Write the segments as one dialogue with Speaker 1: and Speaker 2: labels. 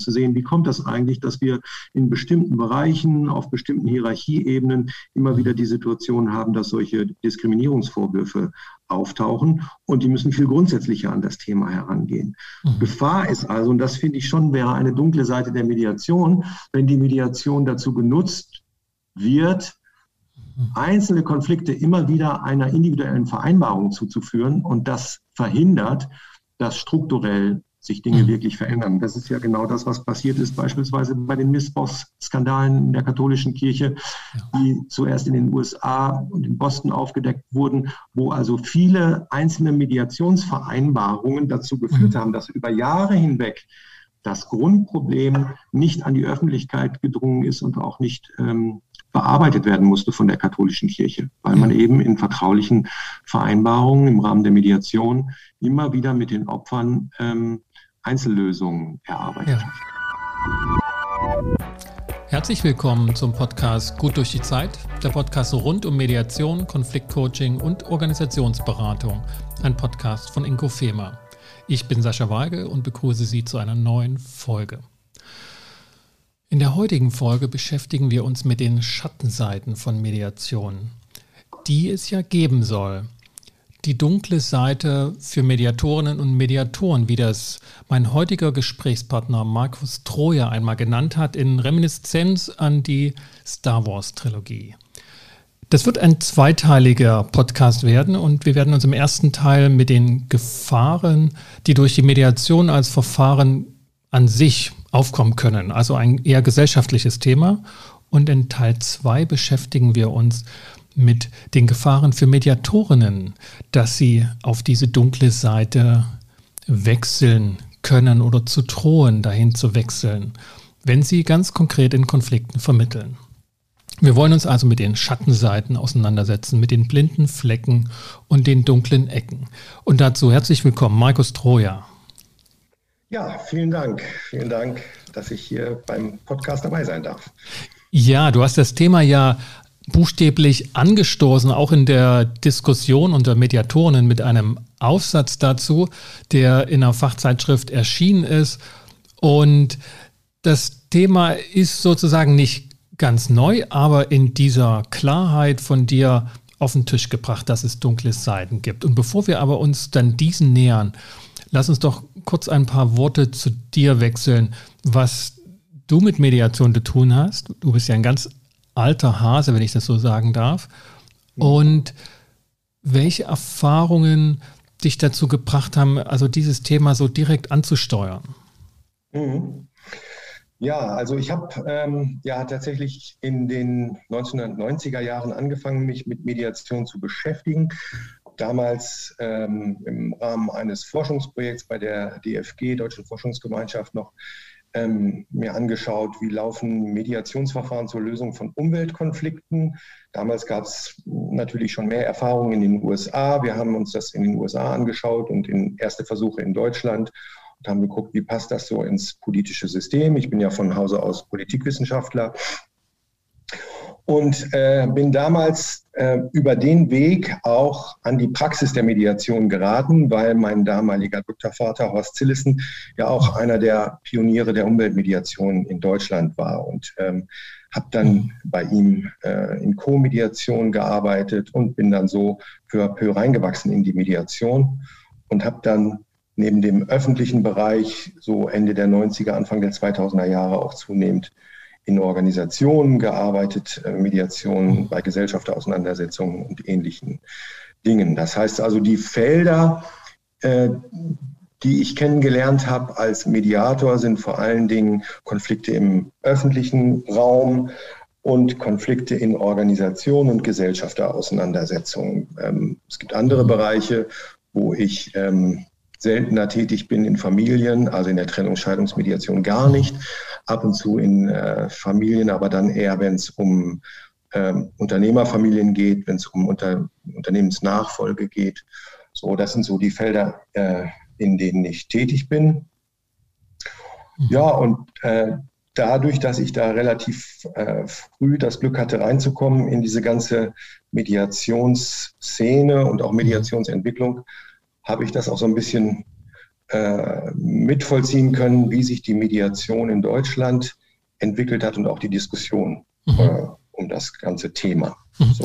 Speaker 1: um zu sehen, wie kommt das eigentlich, dass wir in bestimmten Bereichen, auf bestimmten Hierarchieebenen immer wieder die Situation haben, dass solche Diskriminierungsvorwürfe auftauchen und die müssen viel grundsätzlicher an das Thema herangehen. Mhm. Gefahr ist also, und das finde ich schon wäre eine dunkle Seite der Mediation, wenn die Mediation dazu genutzt wird, einzelne Konflikte immer wieder einer individuellen Vereinbarung zuzuführen und das verhindert, dass strukturell sich Dinge mhm. wirklich verändern. Das ist ja genau das, was passiert ist, beispielsweise bei den Missbrauchsskandalen in der katholischen Kirche, die zuerst in den USA und in Boston aufgedeckt wurden, wo also viele einzelne Mediationsvereinbarungen dazu geführt mhm. haben, dass über Jahre hinweg das Grundproblem nicht an die Öffentlichkeit gedrungen ist und auch nicht ähm, bearbeitet werden musste von der katholischen Kirche, weil man eben in vertraulichen Vereinbarungen im Rahmen der Mediation immer wieder mit den Opfern ähm, Einzellösungen erarbeitet ja.
Speaker 2: Herzlich willkommen zum Podcast Gut durch die Zeit, der Podcast rund um Mediation, Konfliktcoaching und Organisationsberatung, ein Podcast von Inko Fehmer. Ich bin Sascha Weige und begrüße Sie zu einer neuen Folge. In der heutigen Folge beschäftigen wir uns mit den Schattenseiten von Mediation, die es ja geben soll. Die dunkle Seite für Mediatorinnen und Mediatoren, wie das mein heutiger Gesprächspartner Markus Troja einmal genannt hat, in Reminiszenz an die Star Wars-Trilogie. Das wird ein zweiteiliger Podcast werden und wir werden uns im ersten Teil mit den Gefahren, die durch die Mediation als Verfahren an sich aufkommen können. Also ein eher gesellschaftliches Thema. Und in Teil 2 beschäftigen wir uns mit den Gefahren für Mediatorinnen, dass sie auf diese dunkle Seite wechseln können oder zu drohen, dahin zu wechseln, wenn sie ganz konkret in Konflikten vermitteln. Wir wollen uns also mit den Schattenseiten auseinandersetzen, mit den blinden Flecken und den dunklen Ecken. Und dazu herzlich willkommen, Markus Troja.
Speaker 1: Ja, vielen Dank. Vielen Dank, dass ich hier beim Podcast dabei sein darf.
Speaker 2: Ja, du hast das Thema ja buchstäblich angestoßen, auch in der Diskussion unter Mediatoren mit einem Aufsatz dazu, der in einer Fachzeitschrift erschienen ist. Und das Thema ist sozusagen nicht ganz neu, aber in dieser Klarheit von dir auf den Tisch gebracht, dass es dunkle Seiten gibt. Und bevor wir aber uns dann diesen nähern, Lass uns doch kurz ein paar Worte zu dir wechseln, was du mit Mediation zu tun hast. Du bist ja ein ganz alter Hase, wenn ich das so sagen darf. Und welche Erfahrungen dich dazu gebracht haben, also dieses Thema so direkt anzusteuern?
Speaker 1: Mhm. Ja, also ich habe ähm, ja tatsächlich in den 1990er Jahren angefangen, mich mit Mediation zu beschäftigen damals ähm, im Rahmen eines Forschungsprojekts bei der DFG, Deutschen Forschungsgemeinschaft, noch ähm, mir angeschaut, wie laufen Mediationsverfahren zur Lösung von Umweltkonflikten. Damals gab es natürlich schon mehr Erfahrungen in den USA. Wir haben uns das in den USA angeschaut und in erste Versuche in Deutschland und haben geguckt, wie passt das so ins politische System. Ich bin ja von Hause aus Politikwissenschaftler und äh, bin damals äh, über den Weg auch an die Praxis der Mediation geraten, weil mein damaliger Doktorvater Horst Zillissen ja auch einer der Pioniere der Umweltmediation in Deutschland war. Und ähm, habe dann bei ihm äh, in Co-Mediation gearbeitet und bin dann so à peu reingewachsen in die Mediation und habe dann neben dem öffentlichen Bereich so Ende der 90er, Anfang der 2000er Jahre auch zunehmend in Organisationen gearbeitet, äh, Mediation bei Gesellschafterauseinandersetzungen und ähnlichen Dingen. Das heißt also, die Felder, äh, die ich kennengelernt habe als Mediator, sind vor allen Dingen Konflikte im öffentlichen Raum und Konflikte in Organisationen und Gesellschafterauseinandersetzungen. Ähm, es gibt andere Bereiche, wo ich ähm, seltener tätig bin in Familien, also in der Trennungsscheidungsmediation gar nicht. Ab und zu in äh, Familien, aber dann eher, wenn es um ähm, Unternehmerfamilien geht, wenn es um Unter Unternehmensnachfolge geht. So, das sind so die Felder, äh, in denen ich tätig bin. Mhm. Ja, und äh, dadurch, dass ich da relativ äh, früh das Glück hatte, reinzukommen in diese ganze Mediationsszene und auch Mediationsentwicklung, habe ich das auch so ein bisschen äh, mitvollziehen können, wie sich die Mediation in Deutschland entwickelt hat und auch die Diskussion mhm. äh, um das ganze Thema.
Speaker 2: Mhm. So.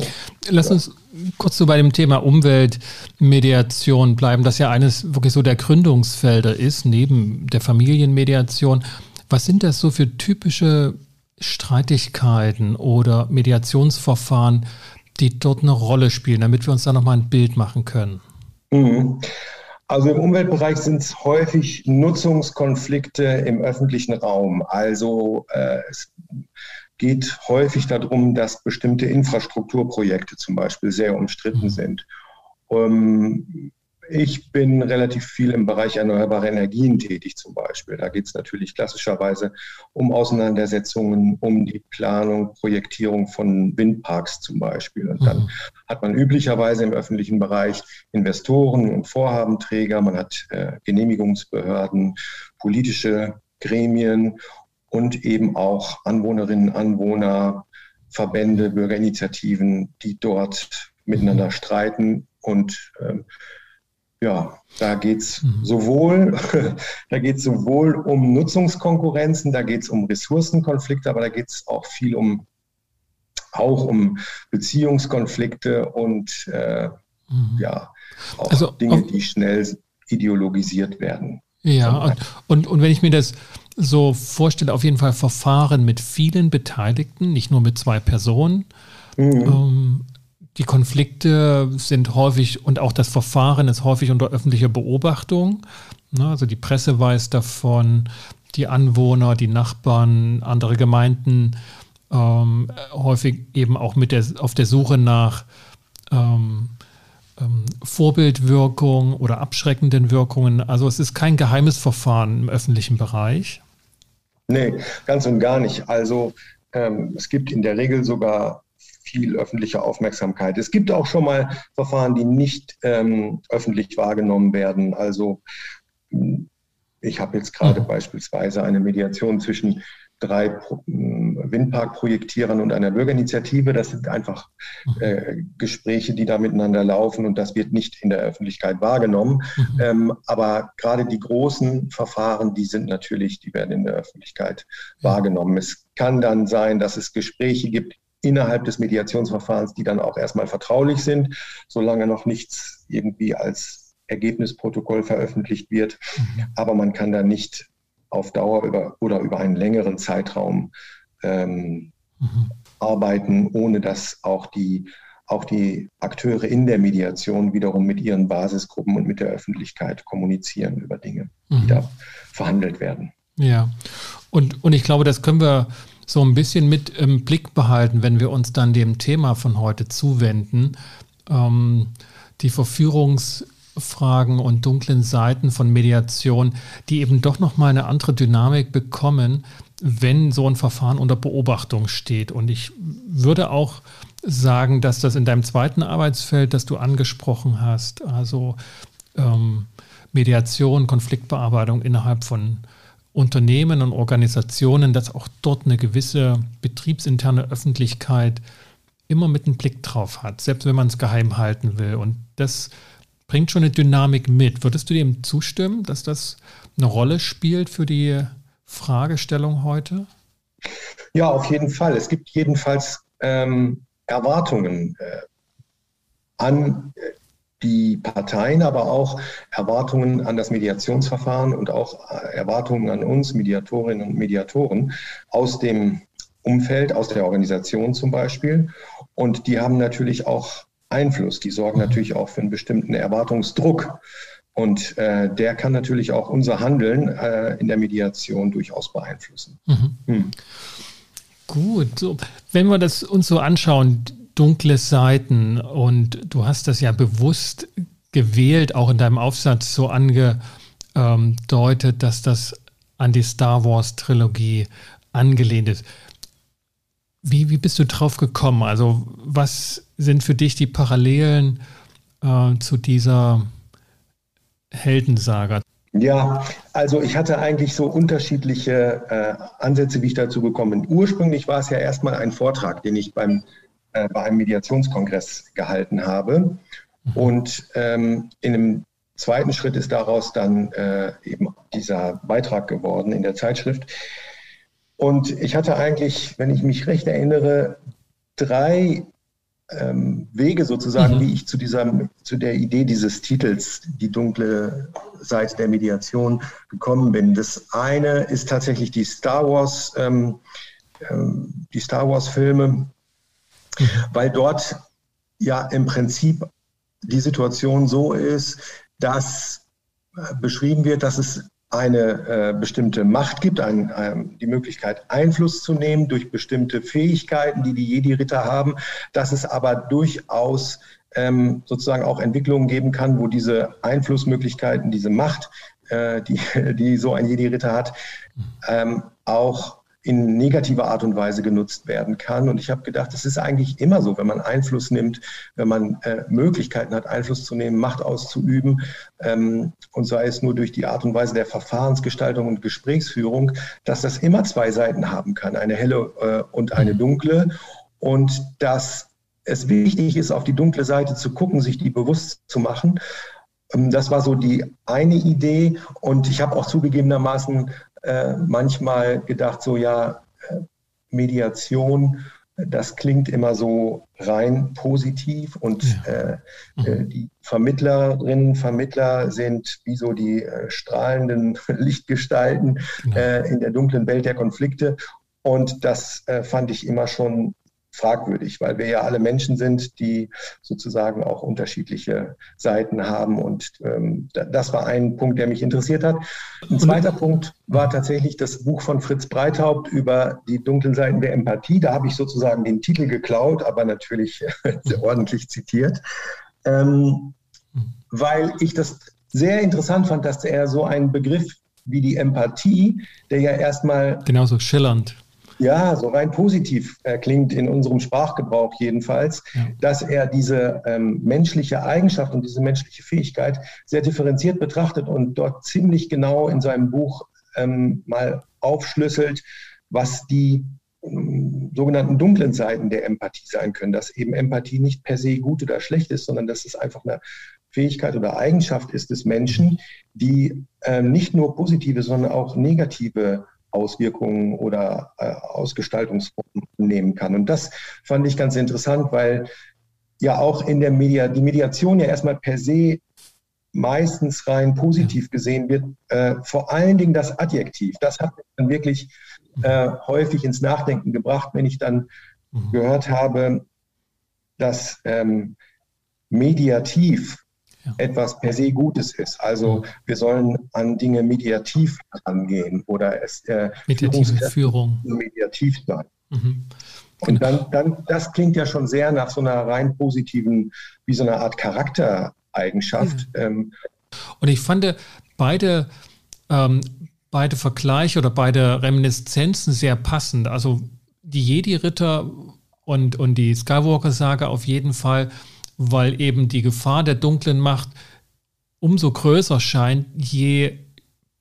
Speaker 2: Lass uns kurz so bei dem Thema Umweltmediation bleiben, das ja eines wirklich so der Gründungsfelder ist, neben der Familienmediation. Was sind das so für typische Streitigkeiten oder Mediationsverfahren, die dort eine Rolle spielen, damit wir uns da nochmal ein Bild machen können?
Speaker 1: Mhm. Also im Umweltbereich sind es häufig Nutzungskonflikte im öffentlichen Raum. Also äh, es geht häufig darum, dass bestimmte Infrastrukturprojekte zum Beispiel sehr umstritten mhm. sind. Um, ich bin relativ viel im Bereich erneuerbare Energien tätig zum Beispiel. Da geht es natürlich klassischerweise um Auseinandersetzungen, um die Planung, Projektierung von Windparks zum Beispiel. Und dann mhm. hat man üblicherweise im öffentlichen Bereich Investoren und Vorhabenträger, man hat äh, Genehmigungsbehörden, politische Gremien und eben auch Anwohnerinnen, Anwohner, Verbände, Bürgerinitiativen, die dort miteinander streiten und ähm, ja, da geht es mhm. sowohl, da geht sowohl um Nutzungskonkurrenzen, da geht es um Ressourcenkonflikte, aber da geht es auch viel um auch um Beziehungskonflikte und äh, mhm. ja, auch also, Dinge, die schnell ideologisiert werden.
Speaker 2: Ja, und, und, und wenn ich mir das so vorstelle, auf jeden Fall Verfahren mit vielen Beteiligten, nicht nur mit zwei Personen. Mhm. Ähm, die Konflikte sind häufig und auch das Verfahren ist häufig unter öffentlicher Beobachtung. Ne, also die Presse weiß davon, die Anwohner, die Nachbarn, andere Gemeinden, ähm, häufig eben auch mit der, auf der Suche nach ähm, ähm, Vorbildwirkung oder abschreckenden Wirkungen. Also es ist kein geheimes Verfahren im öffentlichen Bereich.
Speaker 1: Nee, ganz und gar nicht. Also ähm, es gibt in der Regel sogar viel öffentliche Aufmerksamkeit. Es gibt auch schon mal Verfahren, die nicht ähm, öffentlich wahrgenommen werden. Also ich habe jetzt gerade mhm. beispielsweise eine Mediation zwischen drei Windparkprojektierern und einer Bürgerinitiative. Das sind einfach mhm. äh, Gespräche, die da miteinander laufen und das wird nicht in der Öffentlichkeit wahrgenommen. Mhm. Ähm, aber gerade die großen Verfahren, die sind natürlich, die werden in der Öffentlichkeit ja. wahrgenommen. Es kann dann sein, dass es Gespräche gibt innerhalb des Mediationsverfahrens, die dann auch erstmal vertraulich sind, solange noch nichts irgendwie als Ergebnisprotokoll veröffentlicht wird. Mhm. Aber man kann da nicht auf Dauer über, oder über einen längeren Zeitraum ähm, mhm. arbeiten, ohne dass auch die, auch die Akteure in der Mediation wiederum mit ihren Basisgruppen und mit der Öffentlichkeit kommunizieren über Dinge, mhm. die da verhandelt werden.
Speaker 2: Ja, und, und ich glaube, das können wir so ein bisschen mit im Blick behalten, wenn wir uns dann dem Thema von heute zuwenden. Ähm, die Verführungs- Fragen und dunklen Seiten von Mediation, die eben doch nochmal eine andere Dynamik bekommen, wenn so ein Verfahren unter Beobachtung steht. Und ich würde auch sagen, dass das in deinem zweiten Arbeitsfeld, das du angesprochen hast, also ähm, Mediation, Konfliktbearbeitung innerhalb von Unternehmen und Organisationen, dass auch dort eine gewisse betriebsinterne Öffentlichkeit immer mit einem Blick drauf hat, selbst wenn man es geheim halten will. Und das bringt schon eine Dynamik mit. Würdest du dem zustimmen, dass das eine Rolle spielt für die Fragestellung heute?
Speaker 1: Ja, auf jeden Fall. Es gibt jedenfalls ähm, Erwartungen äh, an äh, die Parteien, aber auch Erwartungen an das Mediationsverfahren und auch äh, Erwartungen an uns, Mediatorinnen und Mediatoren aus dem Umfeld, aus der Organisation zum Beispiel. Und die haben natürlich auch Einfluss. Die sorgen natürlich auch für einen bestimmten Erwartungsdruck. Und äh, der kann natürlich auch unser Handeln äh, in der Mediation durchaus beeinflussen. Mhm. Hm.
Speaker 2: Gut, so, wenn wir das uns so anschauen, dunkle Seiten, und du hast das ja bewusst gewählt, auch in deinem Aufsatz so angedeutet, dass das an die Star Wars Trilogie angelehnt ist. Wie, wie bist du drauf gekommen? Also, was sind für dich die Parallelen äh, zu dieser Heldensaga?
Speaker 1: Ja, also ich hatte eigentlich so unterschiedliche äh, Ansätze, wie ich dazu gekommen bin. Ursprünglich war es ja erstmal ein Vortrag, den ich beim, äh, bei einem Mediationskongress gehalten habe. Mhm. Und ähm, in einem zweiten Schritt ist daraus dann äh, eben dieser Beitrag geworden in der Zeitschrift. Und ich hatte eigentlich, wenn ich mich recht erinnere, drei ähm, Wege sozusagen, mhm. wie ich zu dieser, zu der Idee dieses Titels, die dunkle Seite der Mediation, gekommen bin. Das eine ist tatsächlich die Star Wars, ähm, ähm, die Star Wars Filme, mhm. weil dort ja im Prinzip die Situation so ist, dass äh, beschrieben wird, dass es eine äh, bestimmte Macht gibt, ein, ein, die Möglichkeit Einfluss zu nehmen durch bestimmte Fähigkeiten, die die Jedi-Ritter haben, dass es aber durchaus ähm, sozusagen auch Entwicklungen geben kann, wo diese Einflussmöglichkeiten, diese Macht, äh, die, die so ein Jedi-Ritter hat, ähm, auch in negativer Art und Weise genutzt werden kann. Und ich habe gedacht, es ist eigentlich immer so, wenn man Einfluss nimmt, wenn man äh, Möglichkeiten hat, Einfluss zu nehmen, Macht auszuüben, ähm, und sei es nur durch die Art und Weise der Verfahrensgestaltung und Gesprächsführung, dass das immer zwei Seiten haben kann, eine helle äh, und eine mhm. dunkle. Und dass es wichtig ist, auf die dunkle Seite zu gucken, sich die bewusst zu machen. Ähm, das war so die eine Idee. Und ich habe auch zugegebenermaßen äh, manchmal gedacht, so ja, äh, Mediation, das klingt immer so rein positiv und ja. äh, äh mhm. die Vermittlerinnen, Vermittler sind wie so die äh, strahlenden Lichtgestalten genau. äh, in der dunklen Welt der Konflikte. Und das fand ich immer schon fragwürdig, weil wir ja alle Menschen sind, die sozusagen auch unterschiedliche Seiten haben. Und ähm, das war ein Punkt, der mich interessiert hat. Ein zweiter Punkt war tatsächlich das Buch von Fritz Breithaupt über die dunklen Seiten der Empathie. Da habe ich sozusagen den Titel geklaut, aber natürlich ordentlich zitiert, ähm, weil ich das sehr interessant fand, dass er so einen Begriff wie die Empathie, der ja erstmal.
Speaker 2: Genauso schillernd
Speaker 1: ja, so rein positiv äh, klingt in unserem Sprachgebrauch jedenfalls, ja. dass er diese ähm, menschliche Eigenschaft und diese menschliche Fähigkeit sehr differenziert betrachtet und dort ziemlich genau in seinem Buch ähm, mal aufschlüsselt, was die ähm, sogenannten dunklen Seiten der Empathie sein können, dass eben Empathie nicht per se gut oder schlecht ist, sondern dass es einfach eine Fähigkeit oder Eigenschaft ist des Menschen, die äh, nicht nur positive, sondern auch negative Auswirkungen oder äh, Ausgestaltungsformen nehmen kann. Und das fand ich ganz interessant, weil ja auch in der Media, die Mediation ja erstmal per se meistens rein positiv gesehen wird. Äh, vor allen Dingen das Adjektiv. Das hat mich dann wirklich äh, häufig ins Nachdenken gebracht, wenn ich dann mhm. gehört habe, dass ähm, mediativ ja. etwas per se Gutes ist. Also wir sollen an Dinge mediativ angehen oder es
Speaker 2: äh, mediative Führung
Speaker 1: mediativ sein. Mhm. Und dann, dann, das klingt ja schon sehr nach so einer rein positiven, wie so eine Art Charaktereigenschaft.
Speaker 2: Ja. Ähm, und ich fand beide, ähm, beide Vergleiche oder beide Reminiszenzen sehr passend. Also die Jedi-Ritter und, und die Skywalker-Sage auf jeden Fall weil eben die Gefahr der dunklen Macht umso größer scheint, je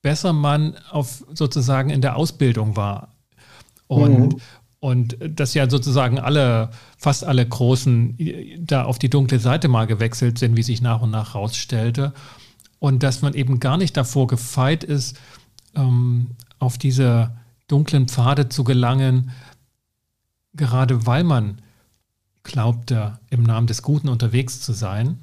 Speaker 2: besser man auf sozusagen in der Ausbildung war. Und, mhm. und dass ja sozusagen alle, fast alle Großen da auf die dunkle Seite mal gewechselt sind, wie sich nach und nach herausstellte. Und dass man eben gar nicht davor gefeit ist, ähm, auf diese dunklen Pfade zu gelangen, gerade weil man glaubte, im Namen des Guten unterwegs zu sein.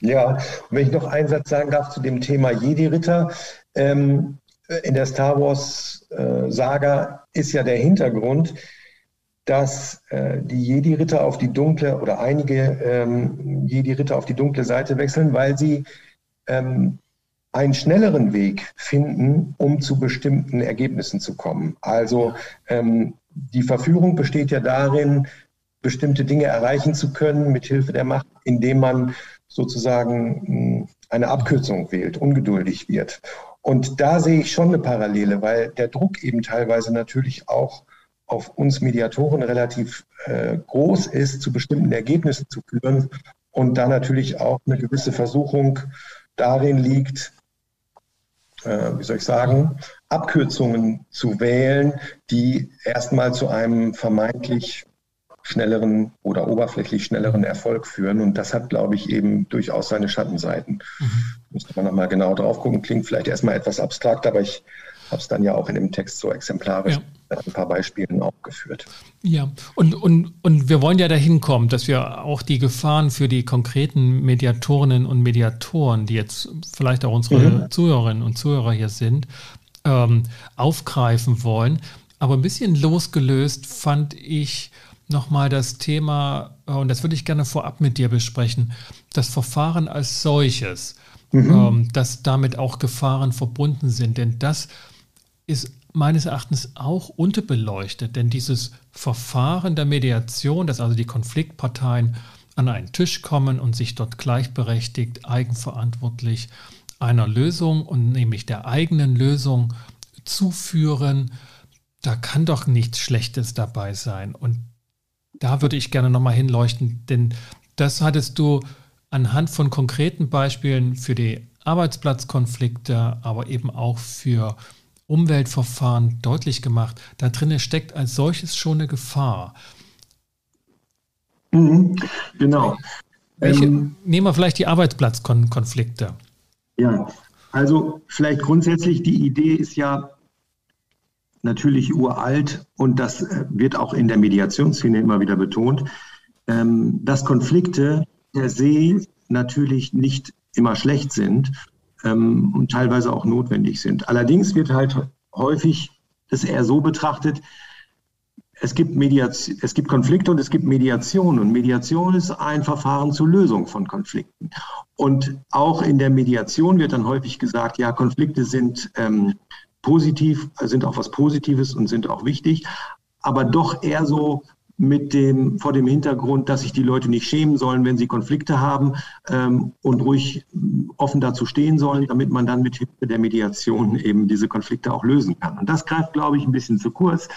Speaker 1: Ja, wenn ich noch einen Satz sagen darf zu dem Thema Jedi-Ritter. Ähm, in der Star Wars-Saga äh, ist ja der Hintergrund, dass äh, die Jedi-Ritter auf die dunkle oder einige ähm, Jedi-Ritter auf die dunkle Seite wechseln, weil sie ähm, einen schnelleren Weg finden, um zu bestimmten Ergebnissen zu kommen. Also ähm, die Verführung besteht ja darin, bestimmte Dinge erreichen zu können mit Hilfe der Macht, indem man sozusagen hm, eine Abkürzung wählt, ungeduldig wird. Und da sehe ich schon eine Parallele, weil der Druck eben teilweise natürlich auch auf uns Mediatoren relativ äh, groß ist, zu bestimmten Ergebnissen zu führen und da natürlich auch eine gewisse Versuchung darin liegt, äh, wie soll ich sagen, Abkürzungen zu wählen, die erstmal zu einem vermeintlich schnelleren oder oberflächlich schnelleren Erfolg führen. Und das hat, glaube ich, eben durchaus seine Schattenseiten. Mhm. Müsste man nochmal genau drauf gucken. Klingt vielleicht erstmal etwas abstrakt, aber ich habe es dann ja auch in dem Text so exemplarisch ja. ein paar Beispielen aufgeführt.
Speaker 2: Ja, und, und, und wir wollen ja dahin kommen, dass wir auch die Gefahren für die konkreten Mediatorinnen und Mediatoren, die jetzt vielleicht auch unsere mhm. Zuhörerinnen und Zuhörer hier sind, ähm, aufgreifen wollen. Aber ein bisschen losgelöst fand ich nochmal das Thema, äh, und das würde ich gerne vorab mit dir besprechen, das Verfahren als solches, mhm. ähm, dass damit auch Gefahren verbunden sind. Denn das ist meines Erachtens auch unterbeleuchtet, denn dieses Verfahren der Mediation, dass also die Konfliktparteien an einen Tisch kommen und sich dort gleichberechtigt, eigenverantwortlich einer Lösung und nämlich der eigenen Lösung zuführen, da kann doch nichts Schlechtes dabei sein. Und da würde ich gerne nochmal hinleuchten, denn das hattest du anhand von konkreten Beispielen für die Arbeitsplatzkonflikte, aber eben auch für Umweltverfahren deutlich gemacht. Da drin steckt als solches schon eine Gefahr.
Speaker 1: Mhm, genau.
Speaker 2: Welche, ähm, nehmen wir vielleicht die Arbeitsplatzkonflikte.
Speaker 1: Ja, also vielleicht grundsätzlich die Idee ist ja, natürlich uralt und das äh, wird auch in der Mediationsszene immer wieder betont, ähm, dass Konflikte per se natürlich nicht immer schlecht sind ähm, und teilweise auch notwendig sind. Allerdings wird halt häufig das eher so betrachtet, es gibt, Mediation, es gibt Konflikte und es gibt Mediation. Und Mediation ist ein Verfahren zur Lösung von Konflikten. Und auch in der Mediation wird dann häufig gesagt, ja, Konflikte sind ähm, positiv, sind auch was Positives und sind auch wichtig, aber doch eher so mit dem, vor dem Hintergrund, dass sich die Leute nicht schämen sollen, wenn sie Konflikte haben ähm, und ruhig offen dazu stehen sollen, damit man dann mit Hilfe der Mediation eben diese Konflikte auch lösen kann. Und das greift, glaube ich, ein bisschen zu kurz,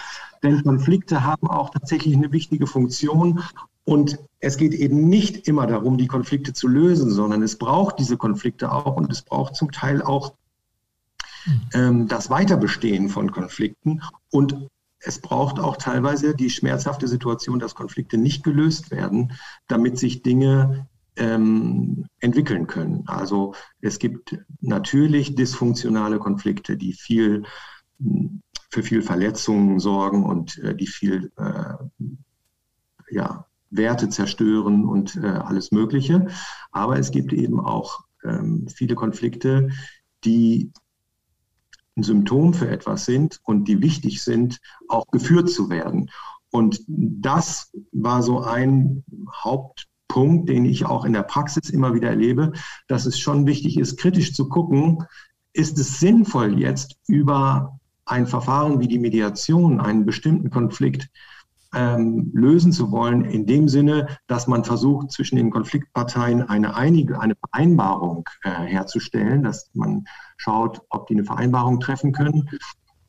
Speaker 1: denn Konflikte haben auch tatsächlich eine wichtige Funktion und es geht eben nicht immer darum, die Konflikte zu lösen, sondern es braucht diese Konflikte auch und es braucht zum Teil auch ähm, das Weiterbestehen von Konflikten und es braucht auch teilweise die schmerzhafte Situation, dass Konflikte nicht gelöst werden, damit sich Dinge ähm, entwickeln können. Also es gibt natürlich dysfunktionale Konflikte, die viel für viel Verletzungen sorgen und äh, die viel äh, ja, Werte zerstören und äh, alles Mögliche. Aber es gibt eben auch ähm, viele Konflikte, die ein Symptom für etwas sind und die wichtig sind, auch geführt zu werden. Und das war so ein Hauptpunkt, den ich auch in der Praxis immer wieder erlebe, dass es schon wichtig ist, kritisch zu gucken, ist es sinnvoll jetzt über ein Verfahren wie die Mediation einen bestimmten Konflikt ähm, lösen zu wollen, in dem Sinne, dass man versucht, zwischen den Konfliktparteien eine, einige, eine Vereinbarung äh, herzustellen, dass man schaut, ob die eine Vereinbarung treffen können.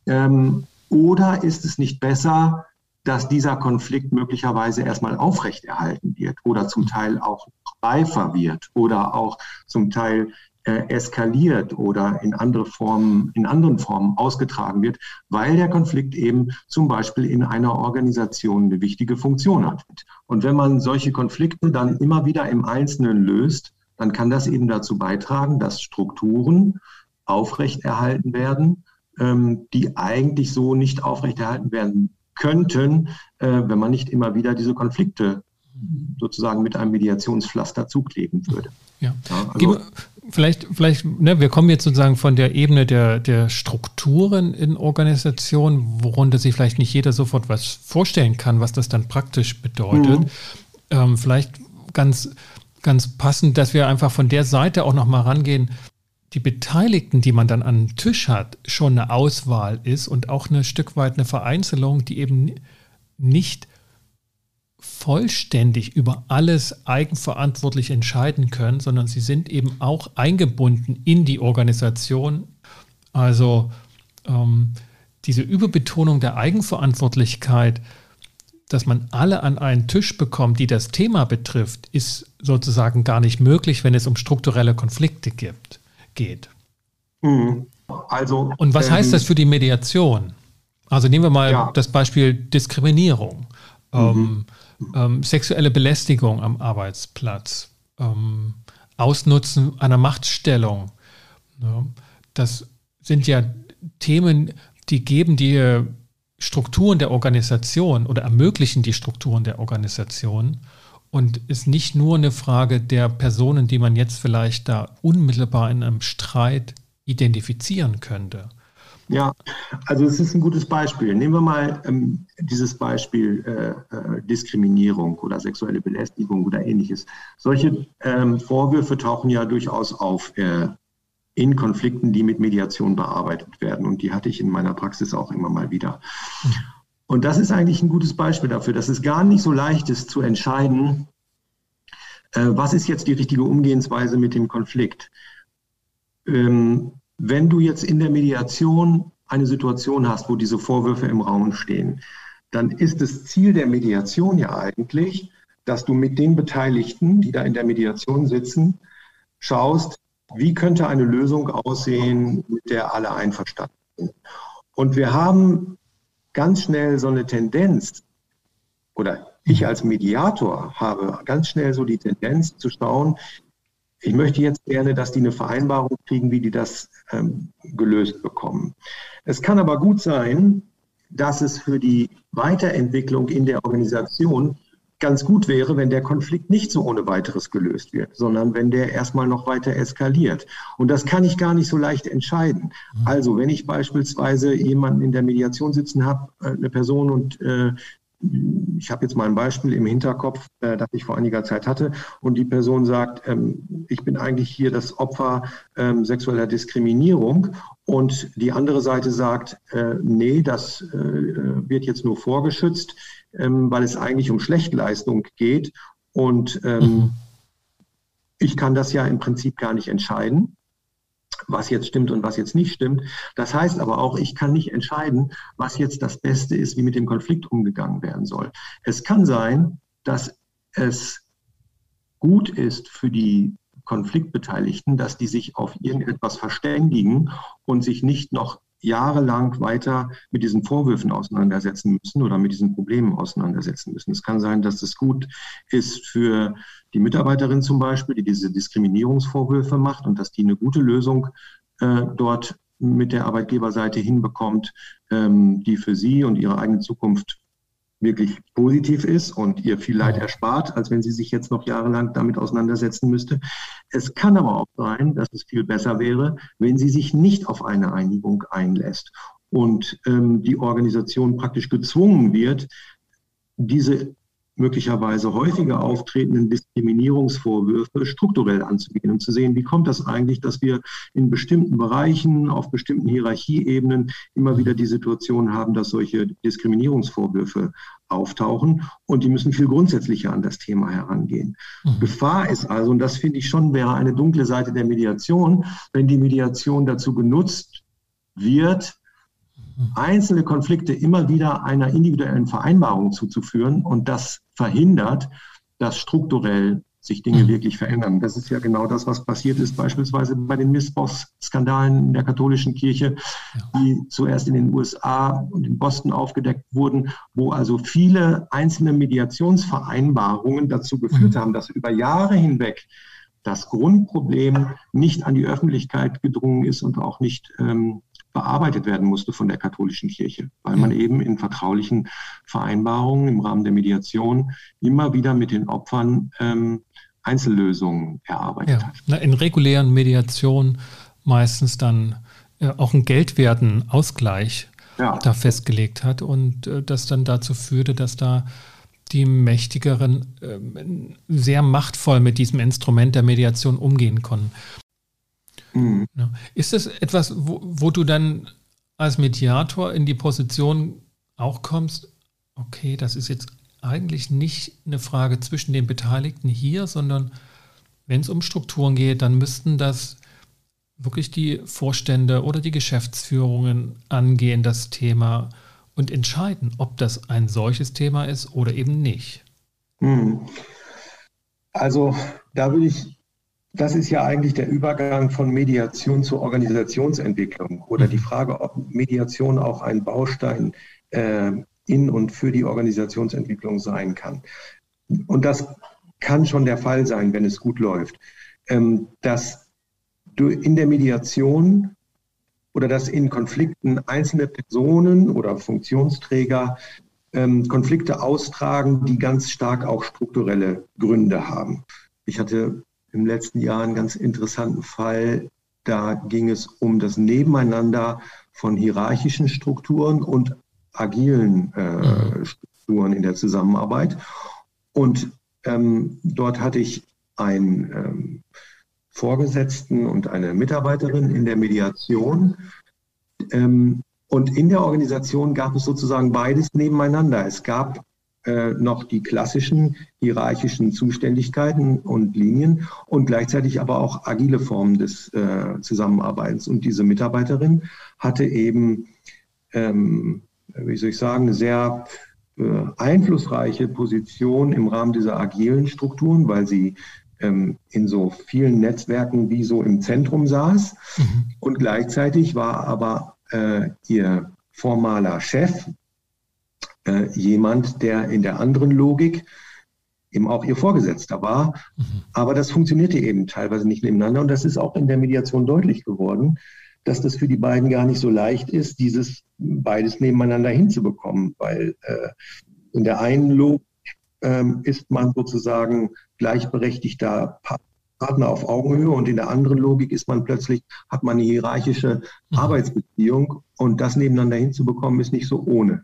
Speaker 1: Ähm, oder ist es nicht besser, dass dieser Konflikt möglicherweise erstmal aufrechterhalten wird oder zum Teil auch reifer wird oder auch zum Teil äh, eskaliert oder in andere Formen, in anderen Formen ausgetragen wird, weil der Konflikt eben zum Beispiel in einer Organisation eine wichtige Funktion hat. Und wenn man solche Konflikte dann immer wieder im Einzelnen löst, dann kann das eben dazu beitragen, dass Strukturen aufrechterhalten werden, ähm, die eigentlich so nicht aufrechterhalten werden könnten, äh, wenn man nicht immer wieder diese Konflikte sozusagen mit einem Mediationspflaster zukleben würde.
Speaker 2: Ja. ja also, vielleicht, vielleicht, ne, wir kommen jetzt sozusagen von der Ebene der, der Strukturen in Organisationen, worunter sich vielleicht nicht jeder sofort was vorstellen kann, was das dann praktisch bedeutet. Mhm. Ähm, vielleicht ganz, ganz passend, dass wir einfach von der Seite auch nochmal rangehen, die Beteiligten, die man dann an den Tisch hat, schon eine Auswahl ist und auch ein Stück weit eine Vereinzelung, die eben nicht vollständig über alles eigenverantwortlich entscheiden können, sondern sie sind eben auch eingebunden in die Organisation. Also ähm, diese Überbetonung der Eigenverantwortlichkeit, dass man alle an einen Tisch bekommt, die das Thema betrifft, ist sozusagen gar nicht möglich, wenn es um strukturelle Konflikte gibt, geht. Mhm. Also, Und was ähm, heißt das für die Mediation? Also nehmen wir mal ja. das Beispiel Diskriminierung. Mhm. Ähm, ähm, sexuelle Belästigung am Arbeitsplatz, ähm, Ausnutzen einer Machtstellung. Ja, das sind ja Themen, die geben die Strukturen der Organisation oder ermöglichen die Strukturen der Organisation und ist nicht nur eine Frage der Personen, die man jetzt vielleicht da unmittelbar in einem Streit identifizieren könnte.
Speaker 1: Ja, also es ist ein gutes Beispiel. Nehmen wir mal ähm, dieses Beispiel äh, äh, Diskriminierung oder sexuelle Belästigung oder ähnliches. Solche ähm, Vorwürfe tauchen ja durchaus auf äh, in Konflikten, die mit Mediation bearbeitet werden. Und die hatte ich in meiner Praxis auch immer mal wieder. Und das ist eigentlich ein gutes Beispiel dafür, dass es gar nicht so leicht ist zu entscheiden, äh, was ist jetzt die richtige Umgehensweise mit dem Konflikt. Ähm, wenn du jetzt in der Mediation eine Situation hast, wo diese Vorwürfe im Raum stehen, dann ist das Ziel der Mediation ja eigentlich, dass du mit den Beteiligten, die da in der Mediation sitzen, schaust, wie könnte eine Lösung aussehen, mit der alle einverstanden sind. Und wir haben ganz schnell so eine Tendenz, oder ich als Mediator habe ganz schnell so die Tendenz zu schauen, ich möchte jetzt gerne, dass die eine Vereinbarung kriegen, wie die das ähm, gelöst bekommen. Es kann aber gut sein, dass es für die Weiterentwicklung in der Organisation ganz gut wäre, wenn der Konflikt nicht so ohne weiteres gelöst wird, sondern wenn der erstmal noch weiter eskaliert. Und das kann ich gar nicht so leicht entscheiden. Mhm. Also wenn ich beispielsweise jemanden in der Mediation sitzen habe, äh, eine Person und äh, ich habe jetzt mal ein Beispiel im Hinterkopf, äh, das ich vor einiger Zeit hatte, und die Person sagt, ähm, ich bin eigentlich hier das Opfer ähm, sexueller Diskriminierung und die andere Seite sagt, äh, nee, das äh, wird jetzt nur vorgeschützt ähm, weil es eigentlich um Schlechtleistung geht. Und ähm, mhm. ich kann das ja im Prinzip gar nicht entscheiden, was jetzt stimmt und was jetzt nicht stimmt. Das heißt aber auch, ich kann nicht entscheiden, was jetzt das Beste ist, wie mit dem Konflikt umgegangen werden soll. Es kann sein, dass es gut ist für die Konfliktbeteiligten, dass die sich auf irgendetwas verständigen und sich nicht noch jahrelang weiter mit diesen Vorwürfen auseinandersetzen müssen oder mit diesen Problemen auseinandersetzen müssen. Es kann sein, dass es gut ist für die Mitarbeiterin zum Beispiel, die diese Diskriminierungsvorwürfe macht und dass die eine gute Lösung äh, dort mit der Arbeitgeberseite hinbekommt, ähm, die für sie und ihre eigene Zukunft wirklich positiv ist und ihr viel Leid erspart, als wenn sie sich jetzt noch jahrelang damit auseinandersetzen müsste. Es kann aber auch sein, dass es viel besser wäre, wenn sie sich nicht auf eine Einigung einlässt und ähm, die Organisation praktisch gezwungen wird, diese möglicherweise häufiger auftretenden Diskriminierungsvorwürfe strukturell anzugehen und zu sehen, wie kommt das eigentlich, dass wir in bestimmten Bereichen, auf bestimmten Hierarchieebenen immer wieder die Situation haben, dass solche Diskriminierungsvorwürfe auftauchen und die müssen viel grundsätzlicher an das Thema herangehen. Mhm. Gefahr ist also, und das finde ich schon wäre eine dunkle Seite der Mediation, wenn die Mediation dazu genutzt wird, einzelne Konflikte immer wieder einer individuellen Vereinbarung zuzuführen und das verhindert, dass strukturell sich Dinge mhm. wirklich verändern. Das ist ja genau das, was passiert ist, beispielsweise bei den Missbrauchsskandalen in der katholischen Kirche, die zuerst in den USA und in Boston aufgedeckt wurden, wo also viele einzelne Mediationsvereinbarungen dazu geführt mhm. haben, dass über Jahre hinweg das Grundproblem nicht an die Öffentlichkeit gedrungen ist und auch nicht ähm, bearbeitet werden musste von der katholischen Kirche, weil man eben in vertraulichen Vereinbarungen im Rahmen der Mediation immer wieder mit den Opfern ähm, Einzellösungen erarbeitet ja. hat.
Speaker 2: In regulären Mediationen meistens dann äh, auch einen geldwerten Ausgleich ja. da festgelegt hat und äh, das dann dazu führte, dass da die Mächtigeren äh, sehr machtvoll mit diesem Instrument der Mediation umgehen konnten. Mhm. Ist das etwas, wo, wo du dann als Mediator in die Position auch kommst, okay, das ist jetzt eigentlich nicht eine Frage zwischen den Beteiligten hier, sondern wenn es um Strukturen geht, dann müssten das wirklich die Vorstände oder die Geschäftsführungen angehen, das Thema und entscheiden, ob das ein solches Thema ist oder eben nicht. Mhm.
Speaker 1: Also da würde ich das ist ja eigentlich der Übergang von Mediation zur Organisationsentwicklung oder die Frage, ob Mediation auch ein Baustein äh, in und für die Organisationsentwicklung sein kann. Und das kann schon der Fall sein, wenn es gut läuft, ähm, dass du in der Mediation oder dass in Konflikten einzelne Personen oder Funktionsträger ähm, Konflikte austragen, die ganz stark auch strukturelle Gründe haben. Ich hatte im letzten Jahr einen ganz interessanten Fall. Da ging es um das Nebeneinander von hierarchischen Strukturen und agilen äh, mhm. Strukturen in der Zusammenarbeit. Und ähm, dort hatte ich einen ähm, Vorgesetzten und eine Mitarbeiterin in der Mediation. Ähm, und in der Organisation gab es sozusagen beides nebeneinander. Es gab noch die klassischen hierarchischen Zuständigkeiten und Linien und gleichzeitig aber auch agile Formen des äh, Zusammenarbeitens. Und diese Mitarbeiterin hatte eben, ähm, wie soll ich sagen, eine sehr äh, einflussreiche Position im Rahmen dieser agilen Strukturen, weil sie ähm, in so vielen Netzwerken wie so im Zentrum saß. Mhm. Und gleichzeitig war aber äh, ihr formaler Chef, äh, jemand, der in der anderen Logik eben auch ihr Vorgesetzter war. Mhm. Aber das funktionierte eben teilweise nicht nebeneinander. Und das ist auch in der Mediation deutlich geworden, dass das für die beiden gar nicht so leicht ist, dieses beides nebeneinander hinzubekommen, weil äh, in der einen Logik ähm, ist man sozusagen gleichberechtigter Partner auf Augenhöhe und in der anderen Logik ist man plötzlich, hat man eine hierarchische mhm. Arbeitsbeziehung und das nebeneinander hinzubekommen ist nicht so ohne.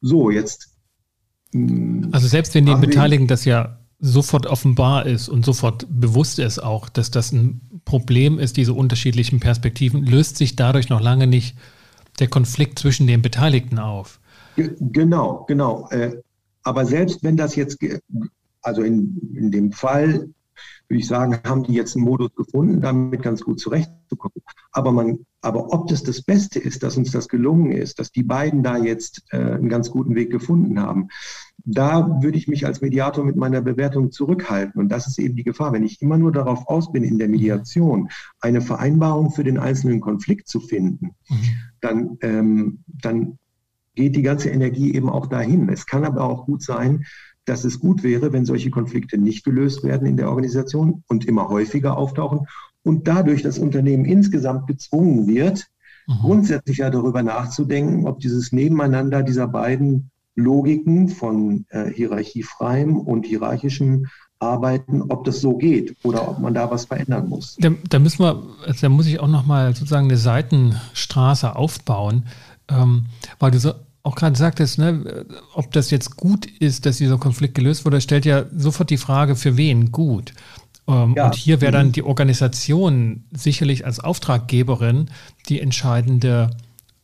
Speaker 1: So, jetzt.
Speaker 2: Hm, also selbst wenn den Beteiligten das ja sofort offenbar ist und sofort bewusst ist auch, dass das ein Problem ist, diese unterschiedlichen Perspektiven, löst sich dadurch noch lange nicht der Konflikt zwischen den Beteiligten auf.
Speaker 1: Genau, genau. Äh, aber selbst wenn das jetzt, also in, in dem Fall würde ich sagen, haben die jetzt einen Modus gefunden, damit ganz gut zurechtzukommen. Aber man, aber ob das das Beste ist, dass uns das gelungen ist, dass die beiden da jetzt äh, einen ganz guten Weg gefunden haben, da würde ich mich als Mediator mit meiner Bewertung zurückhalten. Und das ist eben die Gefahr. Wenn ich immer nur darauf aus bin, in der Mediation eine Vereinbarung für den einzelnen Konflikt zu finden, mhm. dann, ähm, dann geht die ganze Energie eben auch dahin. Es kann aber auch gut sein, dass es gut wäre, wenn solche Konflikte nicht gelöst werden in der Organisation und immer häufiger auftauchen und dadurch das Unternehmen insgesamt gezwungen wird, mhm. grundsätzlich ja darüber nachzudenken, ob dieses Nebeneinander dieser beiden Logiken von äh, hierarchiefreiem und hierarchischem Arbeiten, ob das so geht oder ob man da was verändern muss.
Speaker 2: Da, da müssen wir, also da muss ich auch nochmal sozusagen eine Seitenstraße aufbauen, ähm, weil du so auch gerade sagtest, ne, ob das jetzt gut ist, dass dieser Konflikt gelöst wurde, stellt ja sofort die Frage, für wen gut. Ähm, ja. Und hier wäre dann mhm. die Organisation sicherlich als Auftraggeberin die entscheidende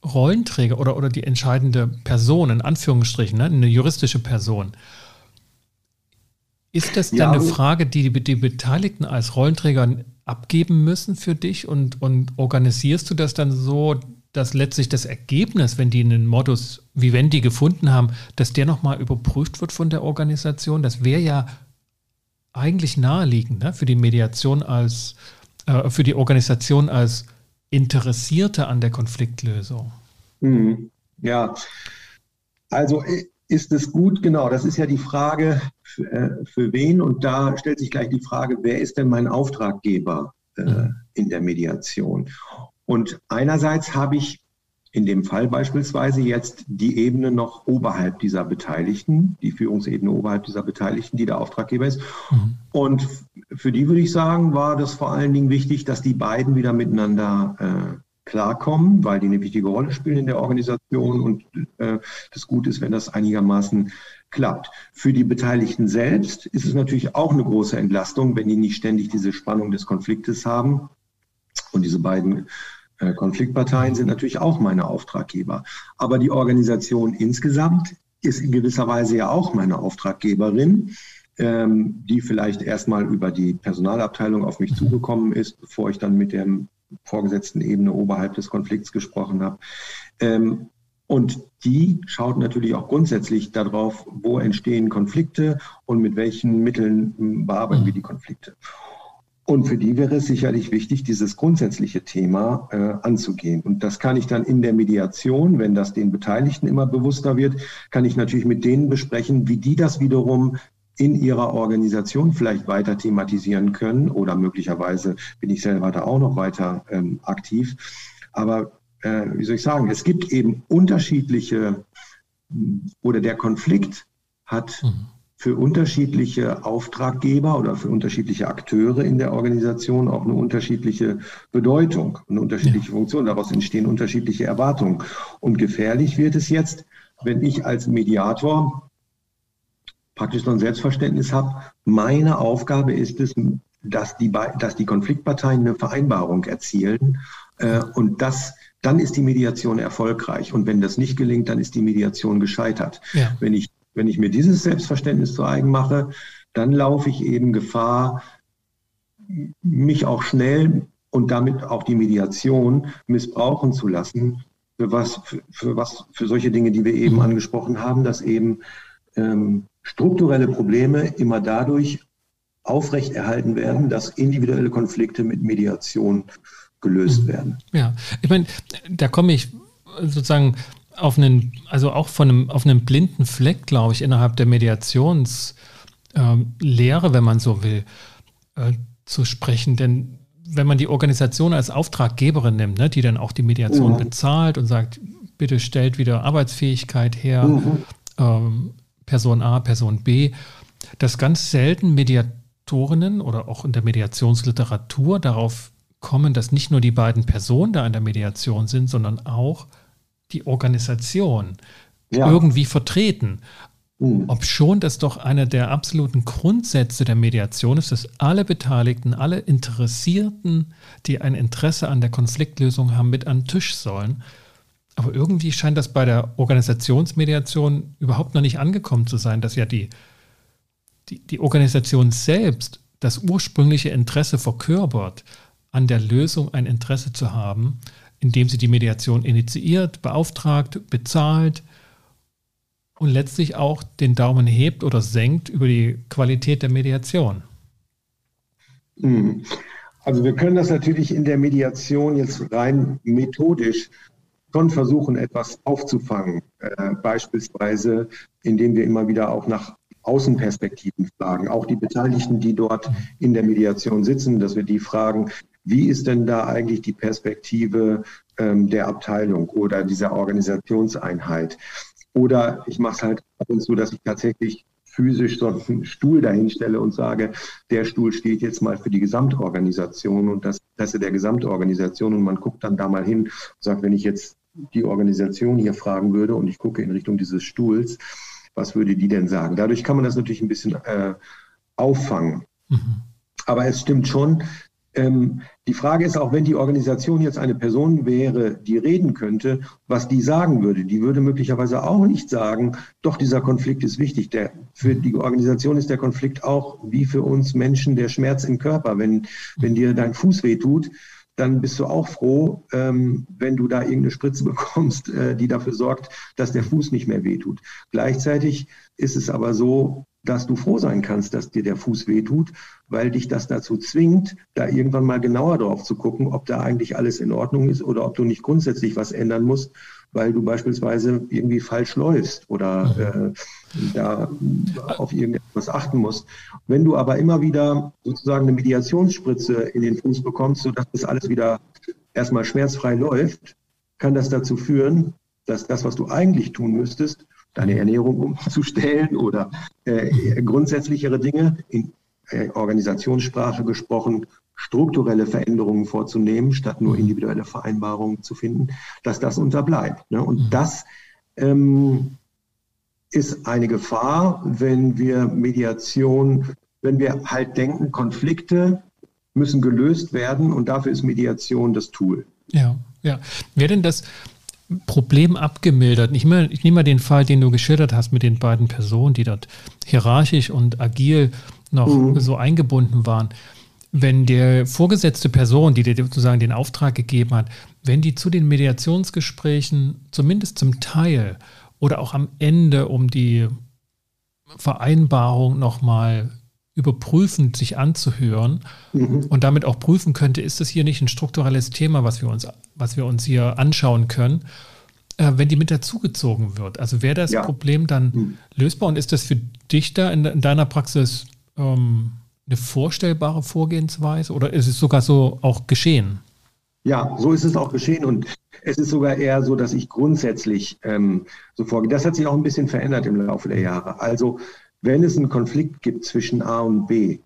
Speaker 2: Rollenträger oder, oder die entscheidende Person, in Anführungsstrichen, ne, eine juristische Person. Ist das dann ja, eine Frage, die die Beteiligten als Rollenträger abgeben müssen für dich und, und organisierst du das dann so, dass letztlich das Ergebnis, wenn die einen Modus Vivendi gefunden haben, dass der nochmal überprüft wird von der Organisation. Das wäre ja eigentlich naheliegend ne? für die Mediation als, äh, für die Organisation als Interessierte an der Konfliktlösung.
Speaker 1: Mhm. Ja, also ist es gut, genau, das ist ja die Frage, für, äh, für wen und da stellt sich gleich die Frage, wer ist denn mein Auftraggeber äh, mhm. in der Mediation? Und einerseits habe ich in dem Fall beispielsweise jetzt die Ebene noch oberhalb dieser Beteiligten, die Führungsebene oberhalb dieser Beteiligten, die der Auftraggeber ist. Mhm. Und für die würde ich sagen, war das vor allen Dingen wichtig, dass die beiden wieder miteinander äh, klarkommen, weil die eine wichtige Rolle spielen in der Organisation und äh, das gut ist, wenn das einigermaßen klappt. Für die Beteiligten selbst ist es natürlich auch eine große Entlastung, wenn die nicht ständig diese Spannung des Konfliktes haben. Und diese beiden Konfliktparteien sind natürlich auch meine Auftraggeber. Aber die Organisation insgesamt ist in gewisser Weise ja auch meine Auftraggeberin, ähm, die vielleicht erstmal über die Personalabteilung auf mich zugekommen ist, bevor ich dann mit der vorgesetzten Ebene oberhalb des Konflikts gesprochen habe. Ähm, und die schaut natürlich auch grundsätzlich darauf, wo entstehen Konflikte und mit welchen Mitteln bearbeiten wir die Konflikte. Und für die wäre es sicherlich wichtig, dieses grundsätzliche Thema äh, anzugehen. Und das kann ich dann in der Mediation, wenn das den Beteiligten immer bewusster wird, kann ich natürlich mit denen besprechen, wie die das wiederum in ihrer Organisation vielleicht weiter thematisieren können oder möglicherweise bin ich selber da auch noch weiter ähm, aktiv. Aber äh, wie soll ich sagen, es gibt eben unterschiedliche oder der Konflikt hat mhm für unterschiedliche Auftraggeber oder für unterschiedliche Akteure in der Organisation auch eine unterschiedliche Bedeutung, eine unterschiedliche. Funktion. Daraus entstehen unterschiedliche Erwartungen. Und gefährlich wird es jetzt, wenn ich als Mediator praktisch noch ein Selbstverständnis habe, meine Aufgabe ist es, dass die, dass die Konfliktparteien eine Vereinbarung erzielen äh, und das dann ist die Mediation erfolgreich. Und wenn das nicht gelingt, dann ist die Mediation gescheitert. Ja. Wenn ich wenn ich mir dieses Selbstverständnis zu eigen mache, dann laufe ich eben Gefahr, mich auch schnell und damit auch die Mediation missbrauchen zu lassen, für was, für, für was, für solche Dinge, die wir eben angesprochen haben, dass eben ähm, strukturelle Probleme immer dadurch aufrechterhalten werden, dass individuelle Konflikte mit Mediation gelöst mhm. werden.
Speaker 2: Ja, ich meine, da komme ich sozusagen auf einen, also auch von einem, auf einen blinden Fleck, glaube ich, innerhalb der Mediationslehre, ähm, wenn man so will, äh, zu sprechen. Denn wenn man die Organisation als Auftraggeberin nimmt, ne, die dann auch die Mediation mhm. bezahlt und sagt, bitte stellt wieder Arbeitsfähigkeit her, mhm. ähm, Person A, Person B, dass ganz selten Mediatorinnen oder auch in der Mediationsliteratur darauf kommen, dass nicht nur die beiden Personen da in der Mediation sind, sondern auch die Organisation ja. irgendwie vertreten. Mhm. Ob schon das doch einer der absoluten Grundsätze der Mediation ist, dass alle Beteiligten, alle Interessierten, die ein Interesse an der Konfliktlösung haben, mit an den Tisch sollen. Aber irgendwie scheint das bei der Organisationsmediation überhaupt noch nicht angekommen zu sein, dass ja die, die, die Organisation selbst das ursprüngliche Interesse verkörpert, an der Lösung ein Interesse zu haben indem sie die Mediation initiiert, beauftragt, bezahlt und letztlich auch den Daumen hebt oder senkt über die Qualität der Mediation.
Speaker 1: Hm. Also wir können das natürlich in der Mediation jetzt rein methodisch schon versuchen, etwas aufzufangen. Äh, beispielsweise, indem wir immer wieder auch nach Außenperspektiven fragen, auch die Beteiligten, die dort in der Mediation sitzen, dass wir die fragen, wie ist denn da eigentlich die Perspektive ähm, der Abteilung oder dieser Organisationseinheit? Oder ich mache es halt ab und zu, dass ich tatsächlich physisch so einen Stuhl dahinstelle und sage, der Stuhl steht jetzt mal für die Gesamtorganisation und das Interesse der Gesamtorganisation und man guckt dann da mal hin und sagt, wenn ich jetzt die Organisation hier fragen würde und ich gucke in Richtung dieses Stuhls, was würde die denn sagen? Dadurch kann man das natürlich ein bisschen äh, auffangen. Mhm. Aber es stimmt schon, ähm, die Frage ist auch, wenn die Organisation jetzt eine Person wäre, die reden könnte, was die sagen würde. Die würde möglicherweise auch nicht sagen, doch dieser Konflikt ist wichtig. Der, für die Organisation ist der Konflikt auch wie für uns Menschen der Schmerz im Körper. Wenn, wenn dir dein Fuß wehtut, dann bist du auch froh, ähm, wenn du da irgendeine Spritze bekommst, äh, die dafür sorgt, dass der Fuß nicht mehr wehtut. Gleichzeitig ist es aber so, dass du froh sein kannst, dass dir der Fuß wehtut, weil dich das dazu zwingt, da irgendwann mal genauer drauf zu gucken, ob da eigentlich alles in Ordnung ist oder ob du nicht grundsätzlich was ändern musst, weil du beispielsweise irgendwie falsch läufst oder äh, da auf irgendetwas achten musst. Wenn du aber immer wieder sozusagen eine Mediationsspritze in den Fuß bekommst, sodass das alles wieder erstmal schmerzfrei läuft, kann das dazu führen, dass das, was du eigentlich tun müsstest, deine Ernährung umzustellen oder äh, grundsätzlichere Dinge in äh, Organisationssprache gesprochen, strukturelle Veränderungen vorzunehmen, statt nur individuelle Vereinbarungen zu finden, dass das unterbleibt. Ne? Und mhm. das ähm, ist eine Gefahr, wenn wir Mediation, wenn wir halt denken, Konflikte müssen gelöst werden und dafür ist Mediation das Tool.
Speaker 2: Ja, ja. Wäre denn das, Problem abgemildert. Ich nehme, ich nehme mal den Fall, den du geschildert hast mit den beiden Personen, die dort hierarchisch und agil noch mhm. so eingebunden waren. Wenn der vorgesetzte Person, die dir sozusagen den Auftrag gegeben hat, wenn die zu den Mediationsgesprächen zumindest zum Teil oder auch am Ende um die Vereinbarung nochmal überprüfend sich anzuhören mhm. und damit auch prüfen könnte, ist das hier nicht ein strukturelles Thema, was wir uns, was wir uns hier anschauen können, äh, wenn die mit dazugezogen wird. Also wäre das ja. Problem dann mhm. lösbar und ist das für dich da in, in deiner Praxis ähm, eine vorstellbare Vorgehensweise oder ist es sogar so auch geschehen?
Speaker 1: Ja, so ist es auch geschehen und es ist sogar eher so, dass ich grundsätzlich ähm, so vorgehe. Das hat sich auch ein bisschen verändert im Laufe der Jahre. Also wenn es einen Konflikt gibt zwischen A und B,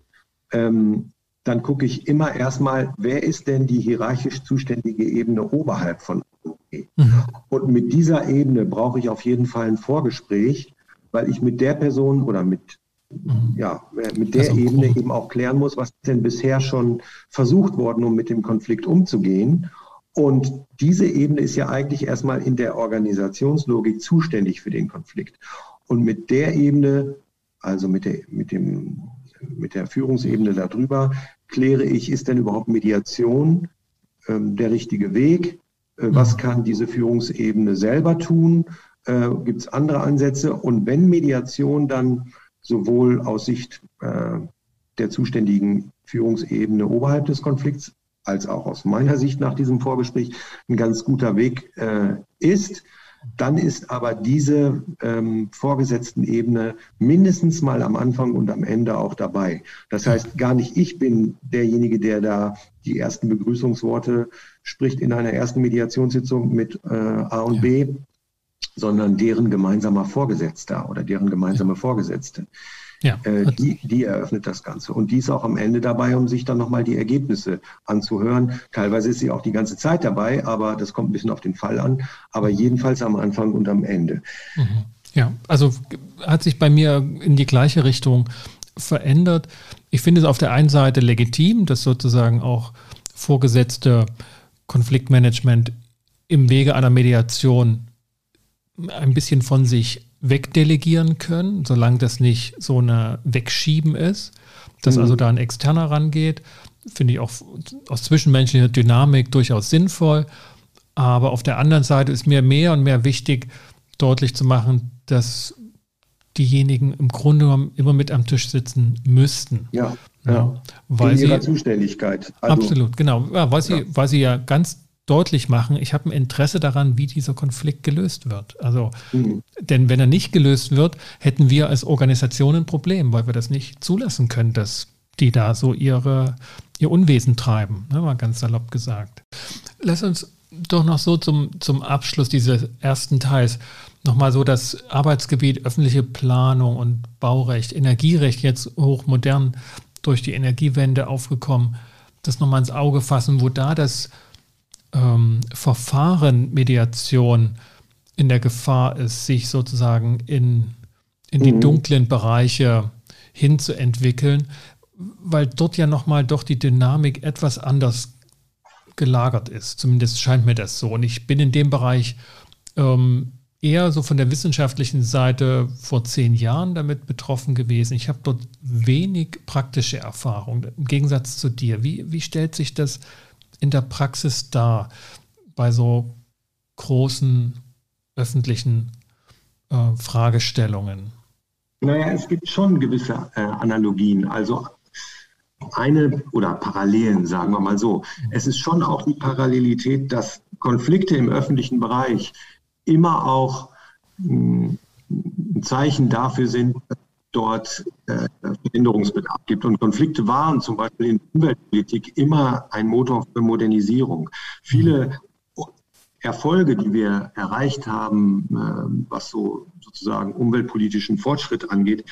Speaker 1: ähm, dann gucke ich immer erstmal, wer ist denn die hierarchisch zuständige Ebene oberhalb von A und B? Mhm. Und mit dieser Ebene brauche ich auf jeden Fall ein Vorgespräch, weil ich mit der Person oder mit, mhm. ja, mit der also, Ebene eben auch klären muss, was denn bisher schon versucht worden, um mit dem Konflikt umzugehen. Und diese Ebene ist ja eigentlich erstmal in der Organisationslogik zuständig für den Konflikt. Und mit der Ebene also mit der, mit dem, mit der Führungsebene darüber, kläre ich, ist denn überhaupt Mediation ähm, der richtige Weg? Äh, was mhm. kann diese Führungsebene selber tun? Äh, Gibt es andere Ansätze? Und wenn Mediation dann sowohl aus Sicht äh, der zuständigen Führungsebene oberhalb des Konflikts als auch aus meiner Sicht nach diesem Vorgespräch ein ganz guter Weg äh, ist, dann ist aber diese ähm, vorgesetzten Ebene mindestens mal am Anfang und am Ende auch dabei. Das heißt, gar nicht ich bin derjenige, der da die ersten Begrüßungsworte spricht in einer ersten Mediationssitzung mit äh, A und B, sondern deren gemeinsamer Vorgesetzter oder deren gemeinsame Vorgesetzte. Ja. Äh, die, die eröffnet das Ganze. Und die ist auch am Ende dabei, um sich dann nochmal die Ergebnisse anzuhören. Teilweise ist sie auch die ganze Zeit dabei, aber das kommt ein bisschen auf den Fall an. Aber jedenfalls am Anfang und am Ende.
Speaker 2: Mhm. Ja, also hat sich bei mir in die gleiche Richtung verändert. Ich finde es auf der einen Seite legitim, dass sozusagen auch vorgesetzte Konfliktmanagement im Wege einer Mediation ein bisschen von sich wegdelegieren können, solange das nicht so eine Wegschieben ist, dass mhm. also da ein Externer rangeht, finde ich auch aus zwischenmenschlicher Dynamik durchaus sinnvoll. Aber auf der anderen Seite ist mir mehr und mehr wichtig, deutlich zu machen, dass diejenigen im Grunde genommen immer mit am Tisch sitzen müssten.
Speaker 1: Ja, ja.
Speaker 2: Weil
Speaker 1: In ihrer sie, Zuständigkeit.
Speaker 2: Also, absolut, genau. Ja, weil, sie, weil sie ja ganz deutlich machen, ich habe ein Interesse daran, wie dieser Konflikt gelöst wird. Also, mhm. denn wenn er nicht gelöst wird, hätten wir als Organisation ein Problem, weil wir das nicht zulassen können, dass die da so ihre, ihr Unwesen treiben, ne, mal ganz salopp gesagt. Lass uns doch noch so zum, zum Abschluss dieses ersten Teils nochmal so das Arbeitsgebiet öffentliche Planung und Baurecht, Energierecht jetzt hochmodern durch die Energiewende aufgekommen, das nochmal ins Auge fassen, wo da das ähm, Verfahren Mediation in der Gefahr ist, sich sozusagen in, in die mhm. dunklen Bereiche hinzuentwickeln, weil dort ja nochmal doch die Dynamik etwas anders gelagert ist. Zumindest scheint mir das so. Und ich bin in dem Bereich ähm, eher so von der wissenschaftlichen Seite vor zehn Jahren damit betroffen gewesen. Ich habe dort wenig praktische Erfahrung, im Gegensatz zu dir. Wie, wie stellt sich das in der Praxis dar bei so großen öffentlichen äh, Fragestellungen?
Speaker 1: Naja, es gibt schon gewisse äh, Analogien. Also eine oder Parallelen, sagen wir mal so. Es ist schon auch die Parallelität, dass Konflikte im öffentlichen Bereich immer auch mh, hm, ein Zeichen dafür sind, dass dort äh, Veränderungsbedarf gibt. Und Konflikte waren zum Beispiel in der Umweltpolitik immer ein Motor für Modernisierung. Viele Erfolge, die wir erreicht haben, äh, was so sozusagen umweltpolitischen Fortschritt angeht,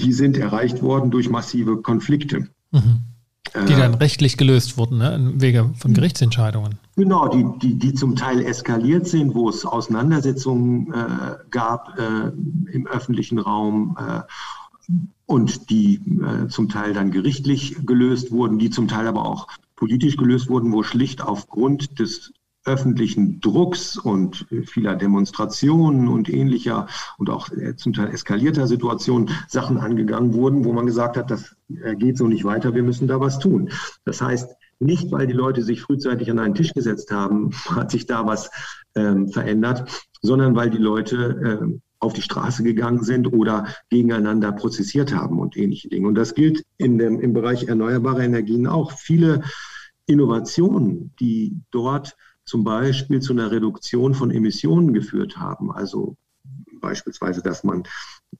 Speaker 1: die sind erreicht worden durch massive Konflikte.
Speaker 2: Mhm. Die dann äh, rechtlich gelöst wurden, ne? im Wege von Gerichtsentscheidungen.
Speaker 1: Genau, die, die, die zum Teil eskaliert sind, wo es Auseinandersetzungen äh, gab äh, im öffentlichen Raum äh, und die äh, zum Teil dann gerichtlich gelöst wurden, die zum Teil aber auch politisch gelöst wurden, wo schlicht aufgrund des öffentlichen Drucks und vieler Demonstrationen und ähnlicher und auch äh, zum Teil eskalierter Situationen Sachen angegangen wurden, wo man gesagt hat, das äh, geht so nicht weiter, wir müssen da was tun. Das heißt, nicht, weil die Leute sich frühzeitig an einen Tisch gesetzt haben, hat sich da was ähm, verändert, sondern weil die Leute äh, auf die Straße gegangen sind oder gegeneinander prozessiert haben und ähnliche Dinge. Und das gilt in dem, im Bereich erneuerbare Energien auch. Viele Innovationen, die dort zum Beispiel zu einer Reduktion von Emissionen geführt haben, also beispielsweise, dass man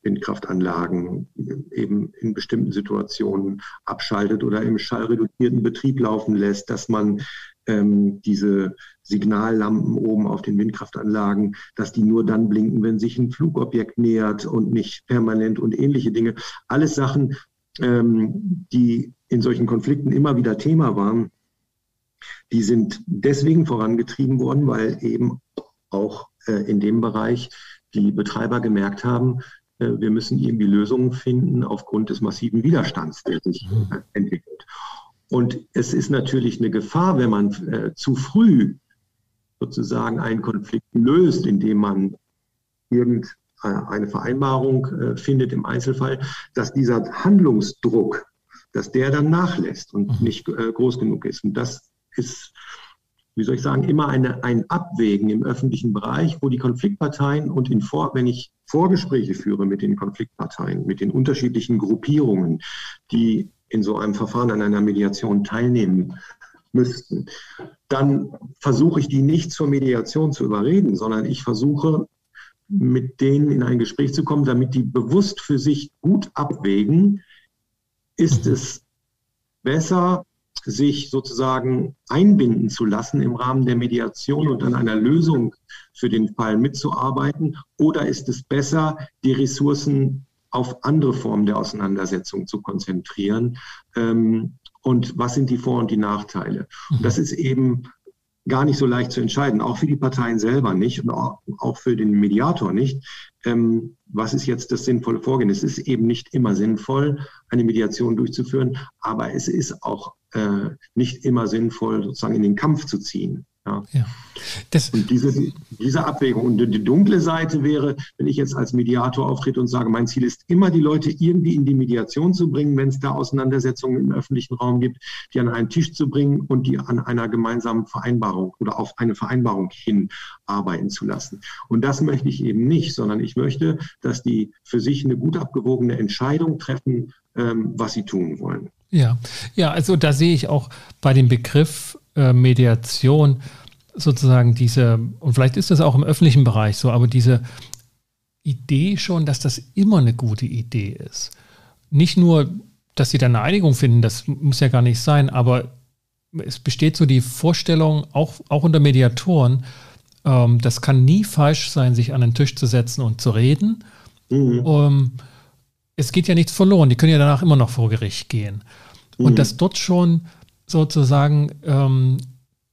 Speaker 1: Windkraftanlagen eben in bestimmten Situationen abschaltet oder im schallreduzierten Betrieb laufen lässt, dass man ähm, diese Signallampen oben auf den Windkraftanlagen, dass die nur dann blinken, wenn sich ein Flugobjekt nähert und nicht permanent und ähnliche Dinge. Alles Sachen, ähm, die in solchen Konflikten immer wieder Thema waren, die sind deswegen vorangetrieben worden, weil eben auch äh, in dem Bereich die Betreiber gemerkt haben, wir müssen irgendwie Lösungen finden aufgrund des massiven Widerstands, der sich äh, entwickelt. Und es ist natürlich eine Gefahr, wenn man äh, zu früh sozusagen einen Konflikt löst, indem man irgendeine Vereinbarung äh, findet im Einzelfall, dass dieser Handlungsdruck, dass der dann nachlässt und mhm. nicht äh, groß genug ist. Und das ist, wie soll ich sagen, immer eine, ein Abwägen im öffentlichen Bereich, wo die Konfliktparteien und in Vor wenn ich Vorgespräche führe mit den Konfliktparteien, mit den unterschiedlichen Gruppierungen, die in so einem Verfahren an einer Mediation teilnehmen müssten, dann versuche ich die nicht zur Mediation zu überreden, sondern ich versuche mit denen in ein Gespräch zu kommen, damit die bewusst für sich gut abwägen, ist es besser, sich sozusagen einbinden zu lassen im Rahmen der Mediation und an einer Lösung für den Fall mitzuarbeiten? Oder ist es besser, die Ressourcen auf andere Formen der Auseinandersetzung zu konzentrieren. Ähm, und was sind die Vor- und die Nachteile? Und das ist eben gar nicht so leicht zu entscheiden, auch für die Parteien selber nicht und auch, für den Mediator nicht. Ähm, was ist jetzt das sinnvolle Vorgehen? Es ist eben nicht immer sinnvoll, eine Mediation durchzuführen, aber es ist auch äh, nicht immer sinnvoll, sozusagen in den Kampf zu ziehen. Ja. ja. Und diese, diese Abwägung. Und die dunkle Seite wäre, wenn ich jetzt als Mediator auftrete und sage, mein Ziel ist immer, die Leute irgendwie in die Mediation zu bringen, wenn es da Auseinandersetzungen im öffentlichen Raum gibt, die an einen Tisch zu bringen und die an einer gemeinsamen Vereinbarung oder auf eine Vereinbarung hin arbeiten zu lassen. Und das möchte ich eben nicht, sondern ich möchte, dass die für sich eine gut abgewogene Entscheidung treffen, ähm, was sie tun wollen.
Speaker 2: Ja, ja, also da sehe ich auch bei dem Begriff äh, Mediation sozusagen diese, und vielleicht ist das auch im öffentlichen Bereich so, aber diese Idee schon, dass das immer eine gute Idee ist. Nicht nur, dass sie da eine Einigung finden, das muss ja gar nicht sein, aber es besteht so die Vorstellung, auch, auch unter Mediatoren, ähm, das kann nie falsch sein, sich an den Tisch zu setzen und zu reden. Mhm. Um, es geht ja nichts verloren, die können ja danach immer noch vor Gericht gehen. Und mhm. dass dort schon sozusagen ähm,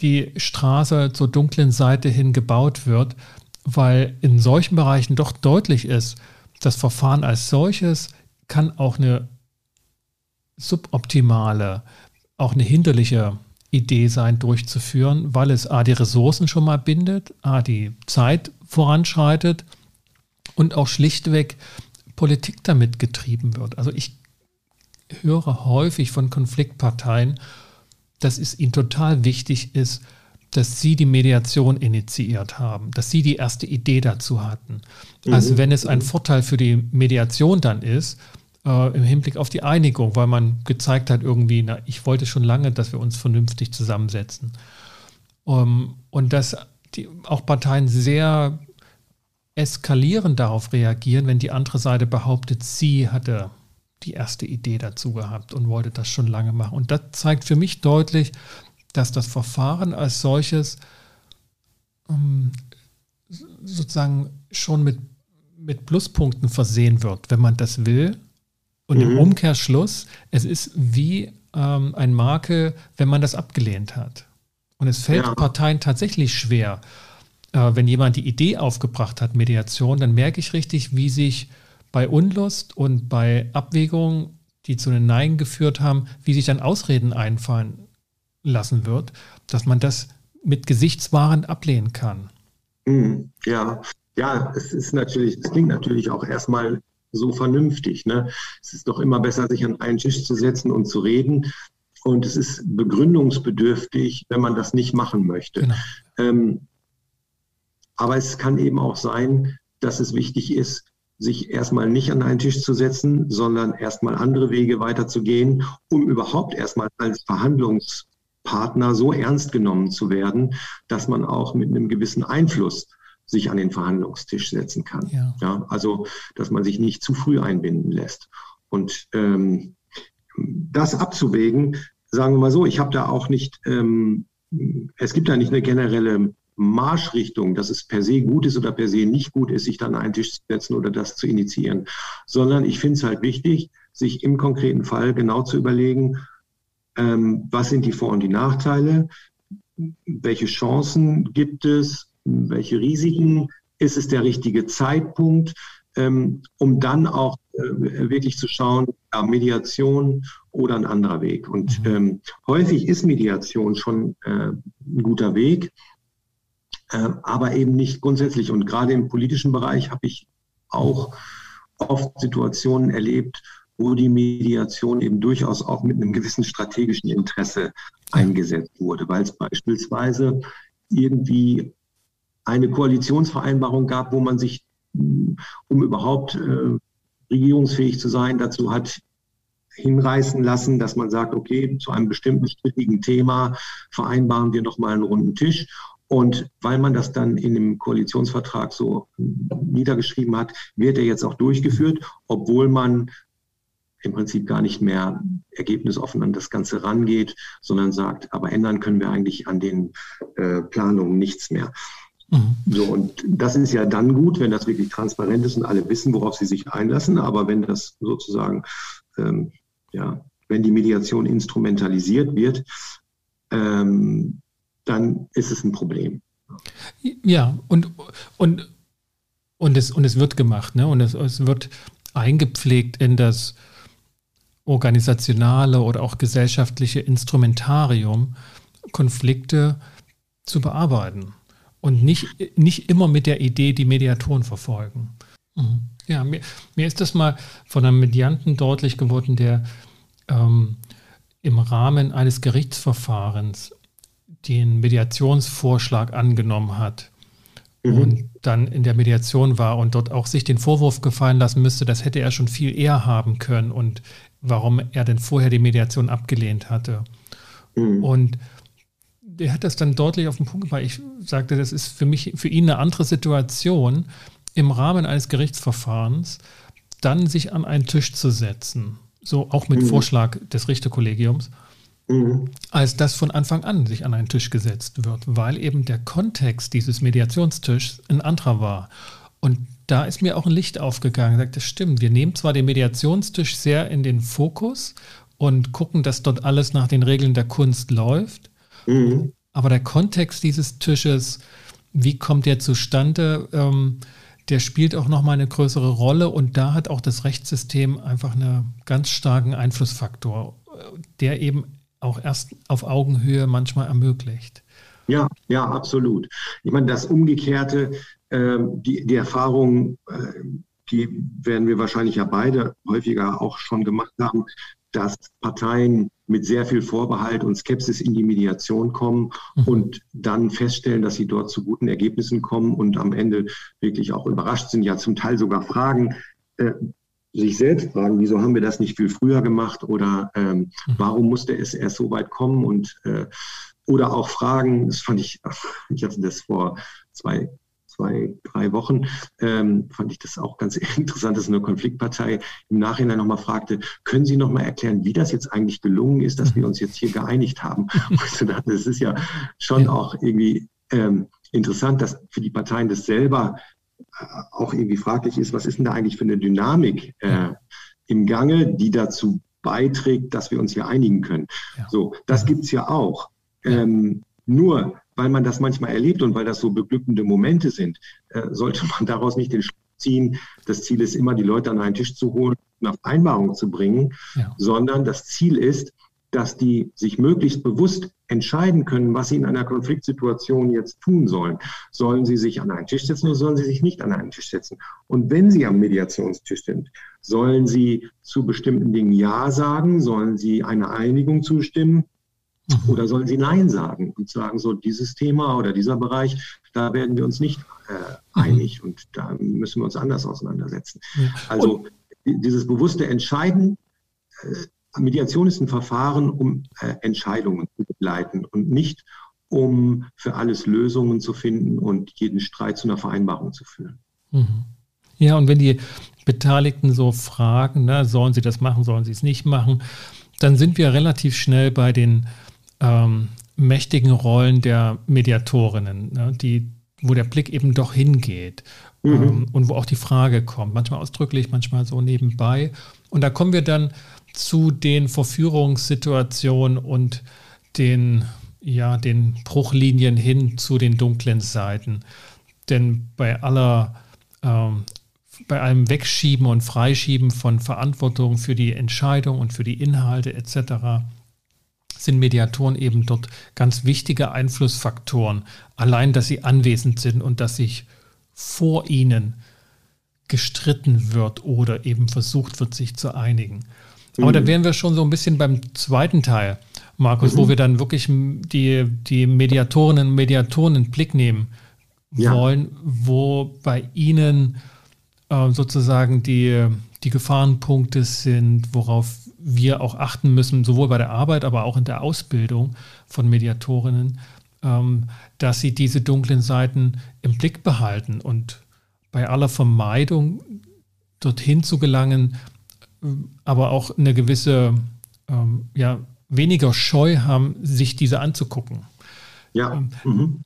Speaker 2: die Straße zur dunklen Seite hin gebaut wird, weil in solchen Bereichen doch deutlich ist, das Verfahren als solches kann auch eine suboptimale, auch eine hinderliche Idee sein, durchzuführen, weil es A, die Ressourcen schon mal bindet, A, die Zeit voranschreitet und auch schlichtweg Politik damit getrieben wird. Also ich höre häufig von Konfliktparteien, dass es ihnen total wichtig ist, dass sie die Mediation initiiert haben, dass sie die erste Idee dazu hatten. Mhm. Also wenn es ein Vorteil für die Mediation dann ist, äh, im Hinblick auf die Einigung, weil man gezeigt hat irgendwie, na, ich wollte schon lange, dass wir uns vernünftig zusammensetzen. Um, und dass die, auch Parteien sehr eskalierend darauf reagieren, wenn die andere Seite behauptet, sie hatte die erste Idee dazu gehabt und wollte das schon lange machen. Und das zeigt für mich deutlich, dass das Verfahren als solches ähm, sozusagen schon mit, mit Pluspunkten versehen wird, wenn man das will. Und mhm. im Umkehrschluss, es ist wie ähm, ein Makel, wenn man das abgelehnt hat. Und es fällt ja. Parteien tatsächlich schwer, wenn jemand die Idee aufgebracht hat, Mediation, dann merke ich richtig, wie sich bei Unlust und bei Abwägungen, die zu den Nein geführt haben, wie sich dann Ausreden einfallen lassen wird, dass man das mit Gesichtswahren ablehnen kann.
Speaker 1: Mhm. Ja, ja, es ist natürlich, es klingt natürlich auch erstmal so vernünftig. Ne? Es ist doch immer besser, sich an einen Tisch zu setzen und zu reden. Und es ist begründungsbedürftig, wenn man das nicht machen möchte. Genau. Ähm, aber es kann eben auch sein, dass es wichtig ist, sich erstmal nicht an einen Tisch zu setzen, sondern erstmal andere Wege weiterzugehen, um überhaupt erstmal als Verhandlungspartner so ernst genommen zu werden, dass man auch mit einem gewissen Einfluss sich an den Verhandlungstisch setzen kann. Ja. ja also, dass man sich nicht zu früh einbinden lässt. Und ähm, das abzuwägen, sagen wir mal so, ich habe da auch nicht, ähm, es gibt da nicht eine generelle Marschrichtung, dass es per se gut ist oder per se nicht gut ist, sich dann an einen Tisch zu setzen oder das zu initiieren, sondern ich finde es halt wichtig, sich im konkreten Fall genau zu überlegen, ähm, was sind die Vor- und die Nachteile, welche Chancen gibt es, welche Risiken, ist es der richtige Zeitpunkt, ähm, um dann auch äh, wirklich zu schauen, ja, Mediation oder ein anderer Weg. Und mhm. ähm, häufig ist Mediation schon äh, ein guter Weg aber eben nicht grundsätzlich. Und gerade im politischen Bereich habe ich auch oft Situationen erlebt, wo die Mediation eben durchaus auch mit einem gewissen strategischen Interesse eingesetzt wurde, weil es beispielsweise irgendwie eine Koalitionsvereinbarung gab, wo man sich, um überhaupt äh, regierungsfähig zu sein, dazu hat hinreißen lassen, dass man sagt, okay, zu einem bestimmten strittigen Thema vereinbaren wir nochmal einen runden Tisch und weil man das dann in dem Koalitionsvertrag so niedergeschrieben hat, wird er jetzt auch durchgeführt, obwohl man im Prinzip gar nicht mehr ergebnisoffen an das Ganze rangeht, sondern sagt, aber ändern können wir eigentlich an den äh, Planungen nichts mehr. Mhm. So, und das ist ja dann gut, wenn das wirklich transparent ist und alle wissen, worauf sie sich einlassen. Aber wenn das sozusagen, ähm, ja, wenn die Mediation instrumentalisiert wird, ähm, dann ist es ein Problem.
Speaker 2: Ja, und, und, und, es, und es wird gemacht, ne? und es, es wird eingepflegt in das organisationale oder auch gesellschaftliche Instrumentarium, Konflikte zu bearbeiten und nicht, nicht immer mit der Idee die Mediatoren verfolgen. Mhm. Ja, mir, mir ist das mal von einem Medianten deutlich geworden, der ähm, im Rahmen eines Gerichtsverfahrens den Mediationsvorschlag angenommen hat mhm. und dann in der Mediation war und dort auch sich den Vorwurf gefallen lassen müsste, das hätte er schon viel eher haben können und warum er denn vorher die Mediation abgelehnt hatte. Mhm. Und er hat das dann deutlich auf den Punkt gebracht. Ich sagte, das ist für mich, für ihn eine andere Situation, im Rahmen eines Gerichtsverfahrens dann sich an einen Tisch zu setzen. So auch mit mhm. Vorschlag des Richterkollegiums Mhm. als das von Anfang an sich an einen Tisch gesetzt wird, weil eben der Kontext dieses Mediationstischs ein anderer war. Und da ist mir auch ein Licht aufgegangen, sagt, das stimmt. Wir nehmen zwar den Mediationstisch sehr in den Fokus und gucken, dass dort alles nach den Regeln der Kunst läuft, mhm. aber der Kontext dieses Tisches, wie kommt der zustande, ähm, der spielt auch nochmal eine größere Rolle und da hat auch das Rechtssystem einfach einen ganz starken Einflussfaktor, der eben auch erst auf Augenhöhe manchmal ermöglicht.
Speaker 1: Ja, ja, absolut. Ich meine, das Umgekehrte, äh, die, die Erfahrung, äh, die werden wir wahrscheinlich ja beide häufiger auch schon gemacht haben, dass Parteien mit sehr viel Vorbehalt und Skepsis in die Mediation kommen mhm. und dann feststellen, dass sie dort zu guten Ergebnissen kommen und am Ende wirklich auch überrascht sind, ja zum Teil sogar fragen, äh, sich selbst fragen, wieso haben wir das nicht viel früher gemacht oder ähm, mhm. warum musste es erst so weit kommen und äh, oder auch fragen, das fand ich, ich hatte das vor zwei, zwei, drei Wochen, ähm, fand ich das auch ganz interessant, dass eine Konfliktpartei im Nachhinein nochmal fragte, können Sie nochmal erklären, wie das jetzt eigentlich gelungen ist, dass wir mhm. uns jetzt hier geeinigt haben? Dachte, das ist ja schon auch irgendwie ähm, interessant, dass für die Parteien das selber auch irgendwie fraglich ist, was ist denn da eigentlich für eine Dynamik äh, im Gange, die dazu beiträgt, dass wir uns hier einigen können. Ja. So, das gibt es ja auch. Ähm, nur weil man das manchmal erlebt und weil das so beglückende Momente sind, äh, sollte man daraus nicht den Schluss ziehen, das Ziel ist immer, die Leute an einen Tisch zu holen und auf Vereinbarung zu bringen, ja. sondern das Ziel ist, dass die sich möglichst bewusst entscheiden können, was sie in einer Konfliktsituation jetzt tun sollen. Sollen sie sich an einen Tisch setzen oder sollen sie sich nicht an einen Tisch setzen? Und wenn sie am Mediationstisch sind, sollen sie zu bestimmten Dingen Ja sagen? Sollen sie einer Einigung zustimmen? Mhm. Oder sollen sie Nein sagen und sagen, so dieses Thema oder dieser Bereich, da werden wir uns nicht äh, mhm. einig und da müssen wir uns anders auseinandersetzen. Ja. Also und dieses bewusste Entscheiden, äh, Mediation ist ein Verfahren, um äh, Entscheidungen zu begleiten und nicht um für alles Lösungen zu finden und jeden Streit zu einer Vereinbarung zu führen.
Speaker 2: Mhm. Ja, und wenn die Beteiligten so fragen, ne, sollen sie das machen, sollen sie es nicht machen, dann sind wir relativ schnell bei den ähm, mächtigen Rollen der Mediatorinnen, ne, die, wo der Blick eben doch hingeht mhm. ähm, und wo auch die Frage kommt, manchmal ausdrücklich, manchmal so nebenbei. Und da kommen wir dann zu den Verführungssituationen und den, ja, den Bruchlinien hin zu den dunklen Seiten. Denn bei aller ähm, bei allem Wegschieben und Freischieben von Verantwortung für die Entscheidung und für die Inhalte etc. sind Mediatoren eben dort ganz wichtige Einflussfaktoren. Allein, dass sie anwesend sind und dass sich vor ihnen gestritten wird oder eben versucht wird, sich zu einigen. Aber mhm. da wären wir schon so ein bisschen beim zweiten Teil, Markus, mhm. wo wir dann wirklich die, die Mediatorinnen und Mediatoren in den Blick nehmen ja. wollen, wo bei ihnen äh, sozusagen die, die Gefahrenpunkte sind, worauf wir auch achten müssen, sowohl bei der Arbeit, aber auch in der Ausbildung von Mediatorinnen, ähm, dass sie diese dunklen Seiten im Blick behalten und bei aller Vermeidung dorthin zu gelangen, aber auch eine gewisse, ähm, ja, weniger Scheu haben, sich diese anzugucken. Ja. Ähm, mhm.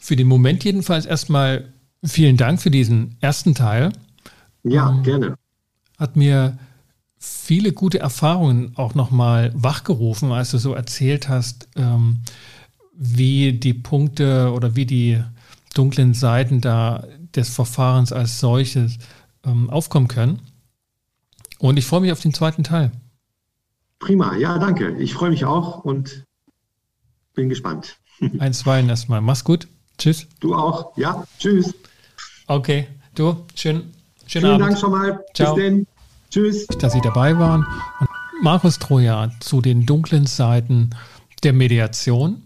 Speaker 2: Für den Moment jedenfalls erstmal Vielen Dank für diesen ersten Teil.
Speaker 1: Ja, ähm, gerne.
Speaker 2: Hat mir viele gute Erfahrungen auch nochmal wachgerufen, als du so erzählt hast, ähm, wie die Punkte oder wie die dunklen Seiten da des Verfahrens als solches ähm, aufkommen können. Und ich freue mich auf den zweiten Teil.
Speaker 1: Prima, ja, danke. Ich freue mich auch und bin gespannt.
Speaker 2: Eins, zwei erstmal. Mach's gut. Tschüss.
Speaker 1: Du auch. Ja, tschüss.
Speaker 2: Okay, du, schön,
Speaker 1: schönen Vielen Abend. Dank schon mal. Ciao. Bis denn. Tschüss.
Speaker 2: Dass Sie dabei waren. Und Markus Troja zu den dunklen Seiten der Mediation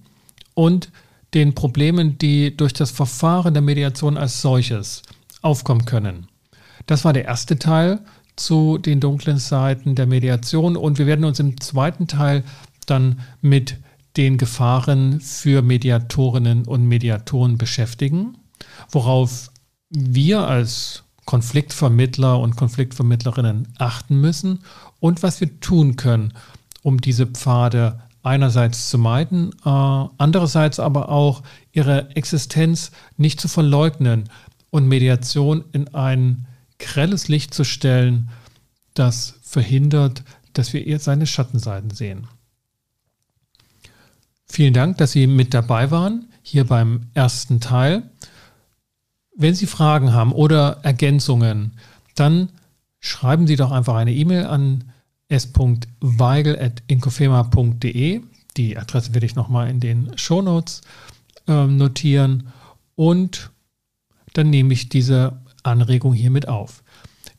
Speaker 2: und den Problemen, die durch das Verfahren der Mediation als solches aufkommen können. Das war der erste Teil zu den dunklen Seiten der Mediation. Und wir werden uns im zweiten Teil dann mit den Gefahren für Mediatorinnen und Mediatoren beschäftigen, worauf wir als Konfliktvermittler und Konfliktvermittlerinnen achten müssen und was wir tun können, um diese Pfade einerseits zu meiden, äh, andererseits aber auch ihre Existenz nicht zu verleugnen und Mediation in ein grelles Licht zu stellen, das verhindert, dass wir eher seine Schattenseiten sehen. Vielen Dank, dass Sie mit dabei waren, hier beim ersten Teil. Wenn Sie Fragen haben oder Ergänzungen, dann schreiben Sie doch einfach eine E-Mail an s.weigel.inkofema.de. Die Adresse werde ich nochmal in den Shownotes äh, notieren und dann nehme ich diese Anregung hiermit auf.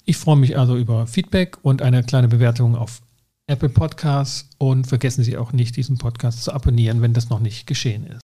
Speaker 2: Ich freue mich also über Feedback und eine kleine Bewertung auf Apple Podcasts und vergessen Sie auch nicht, diesen Podcast zu abonnieren, wenn das noch nicht geschehen ist.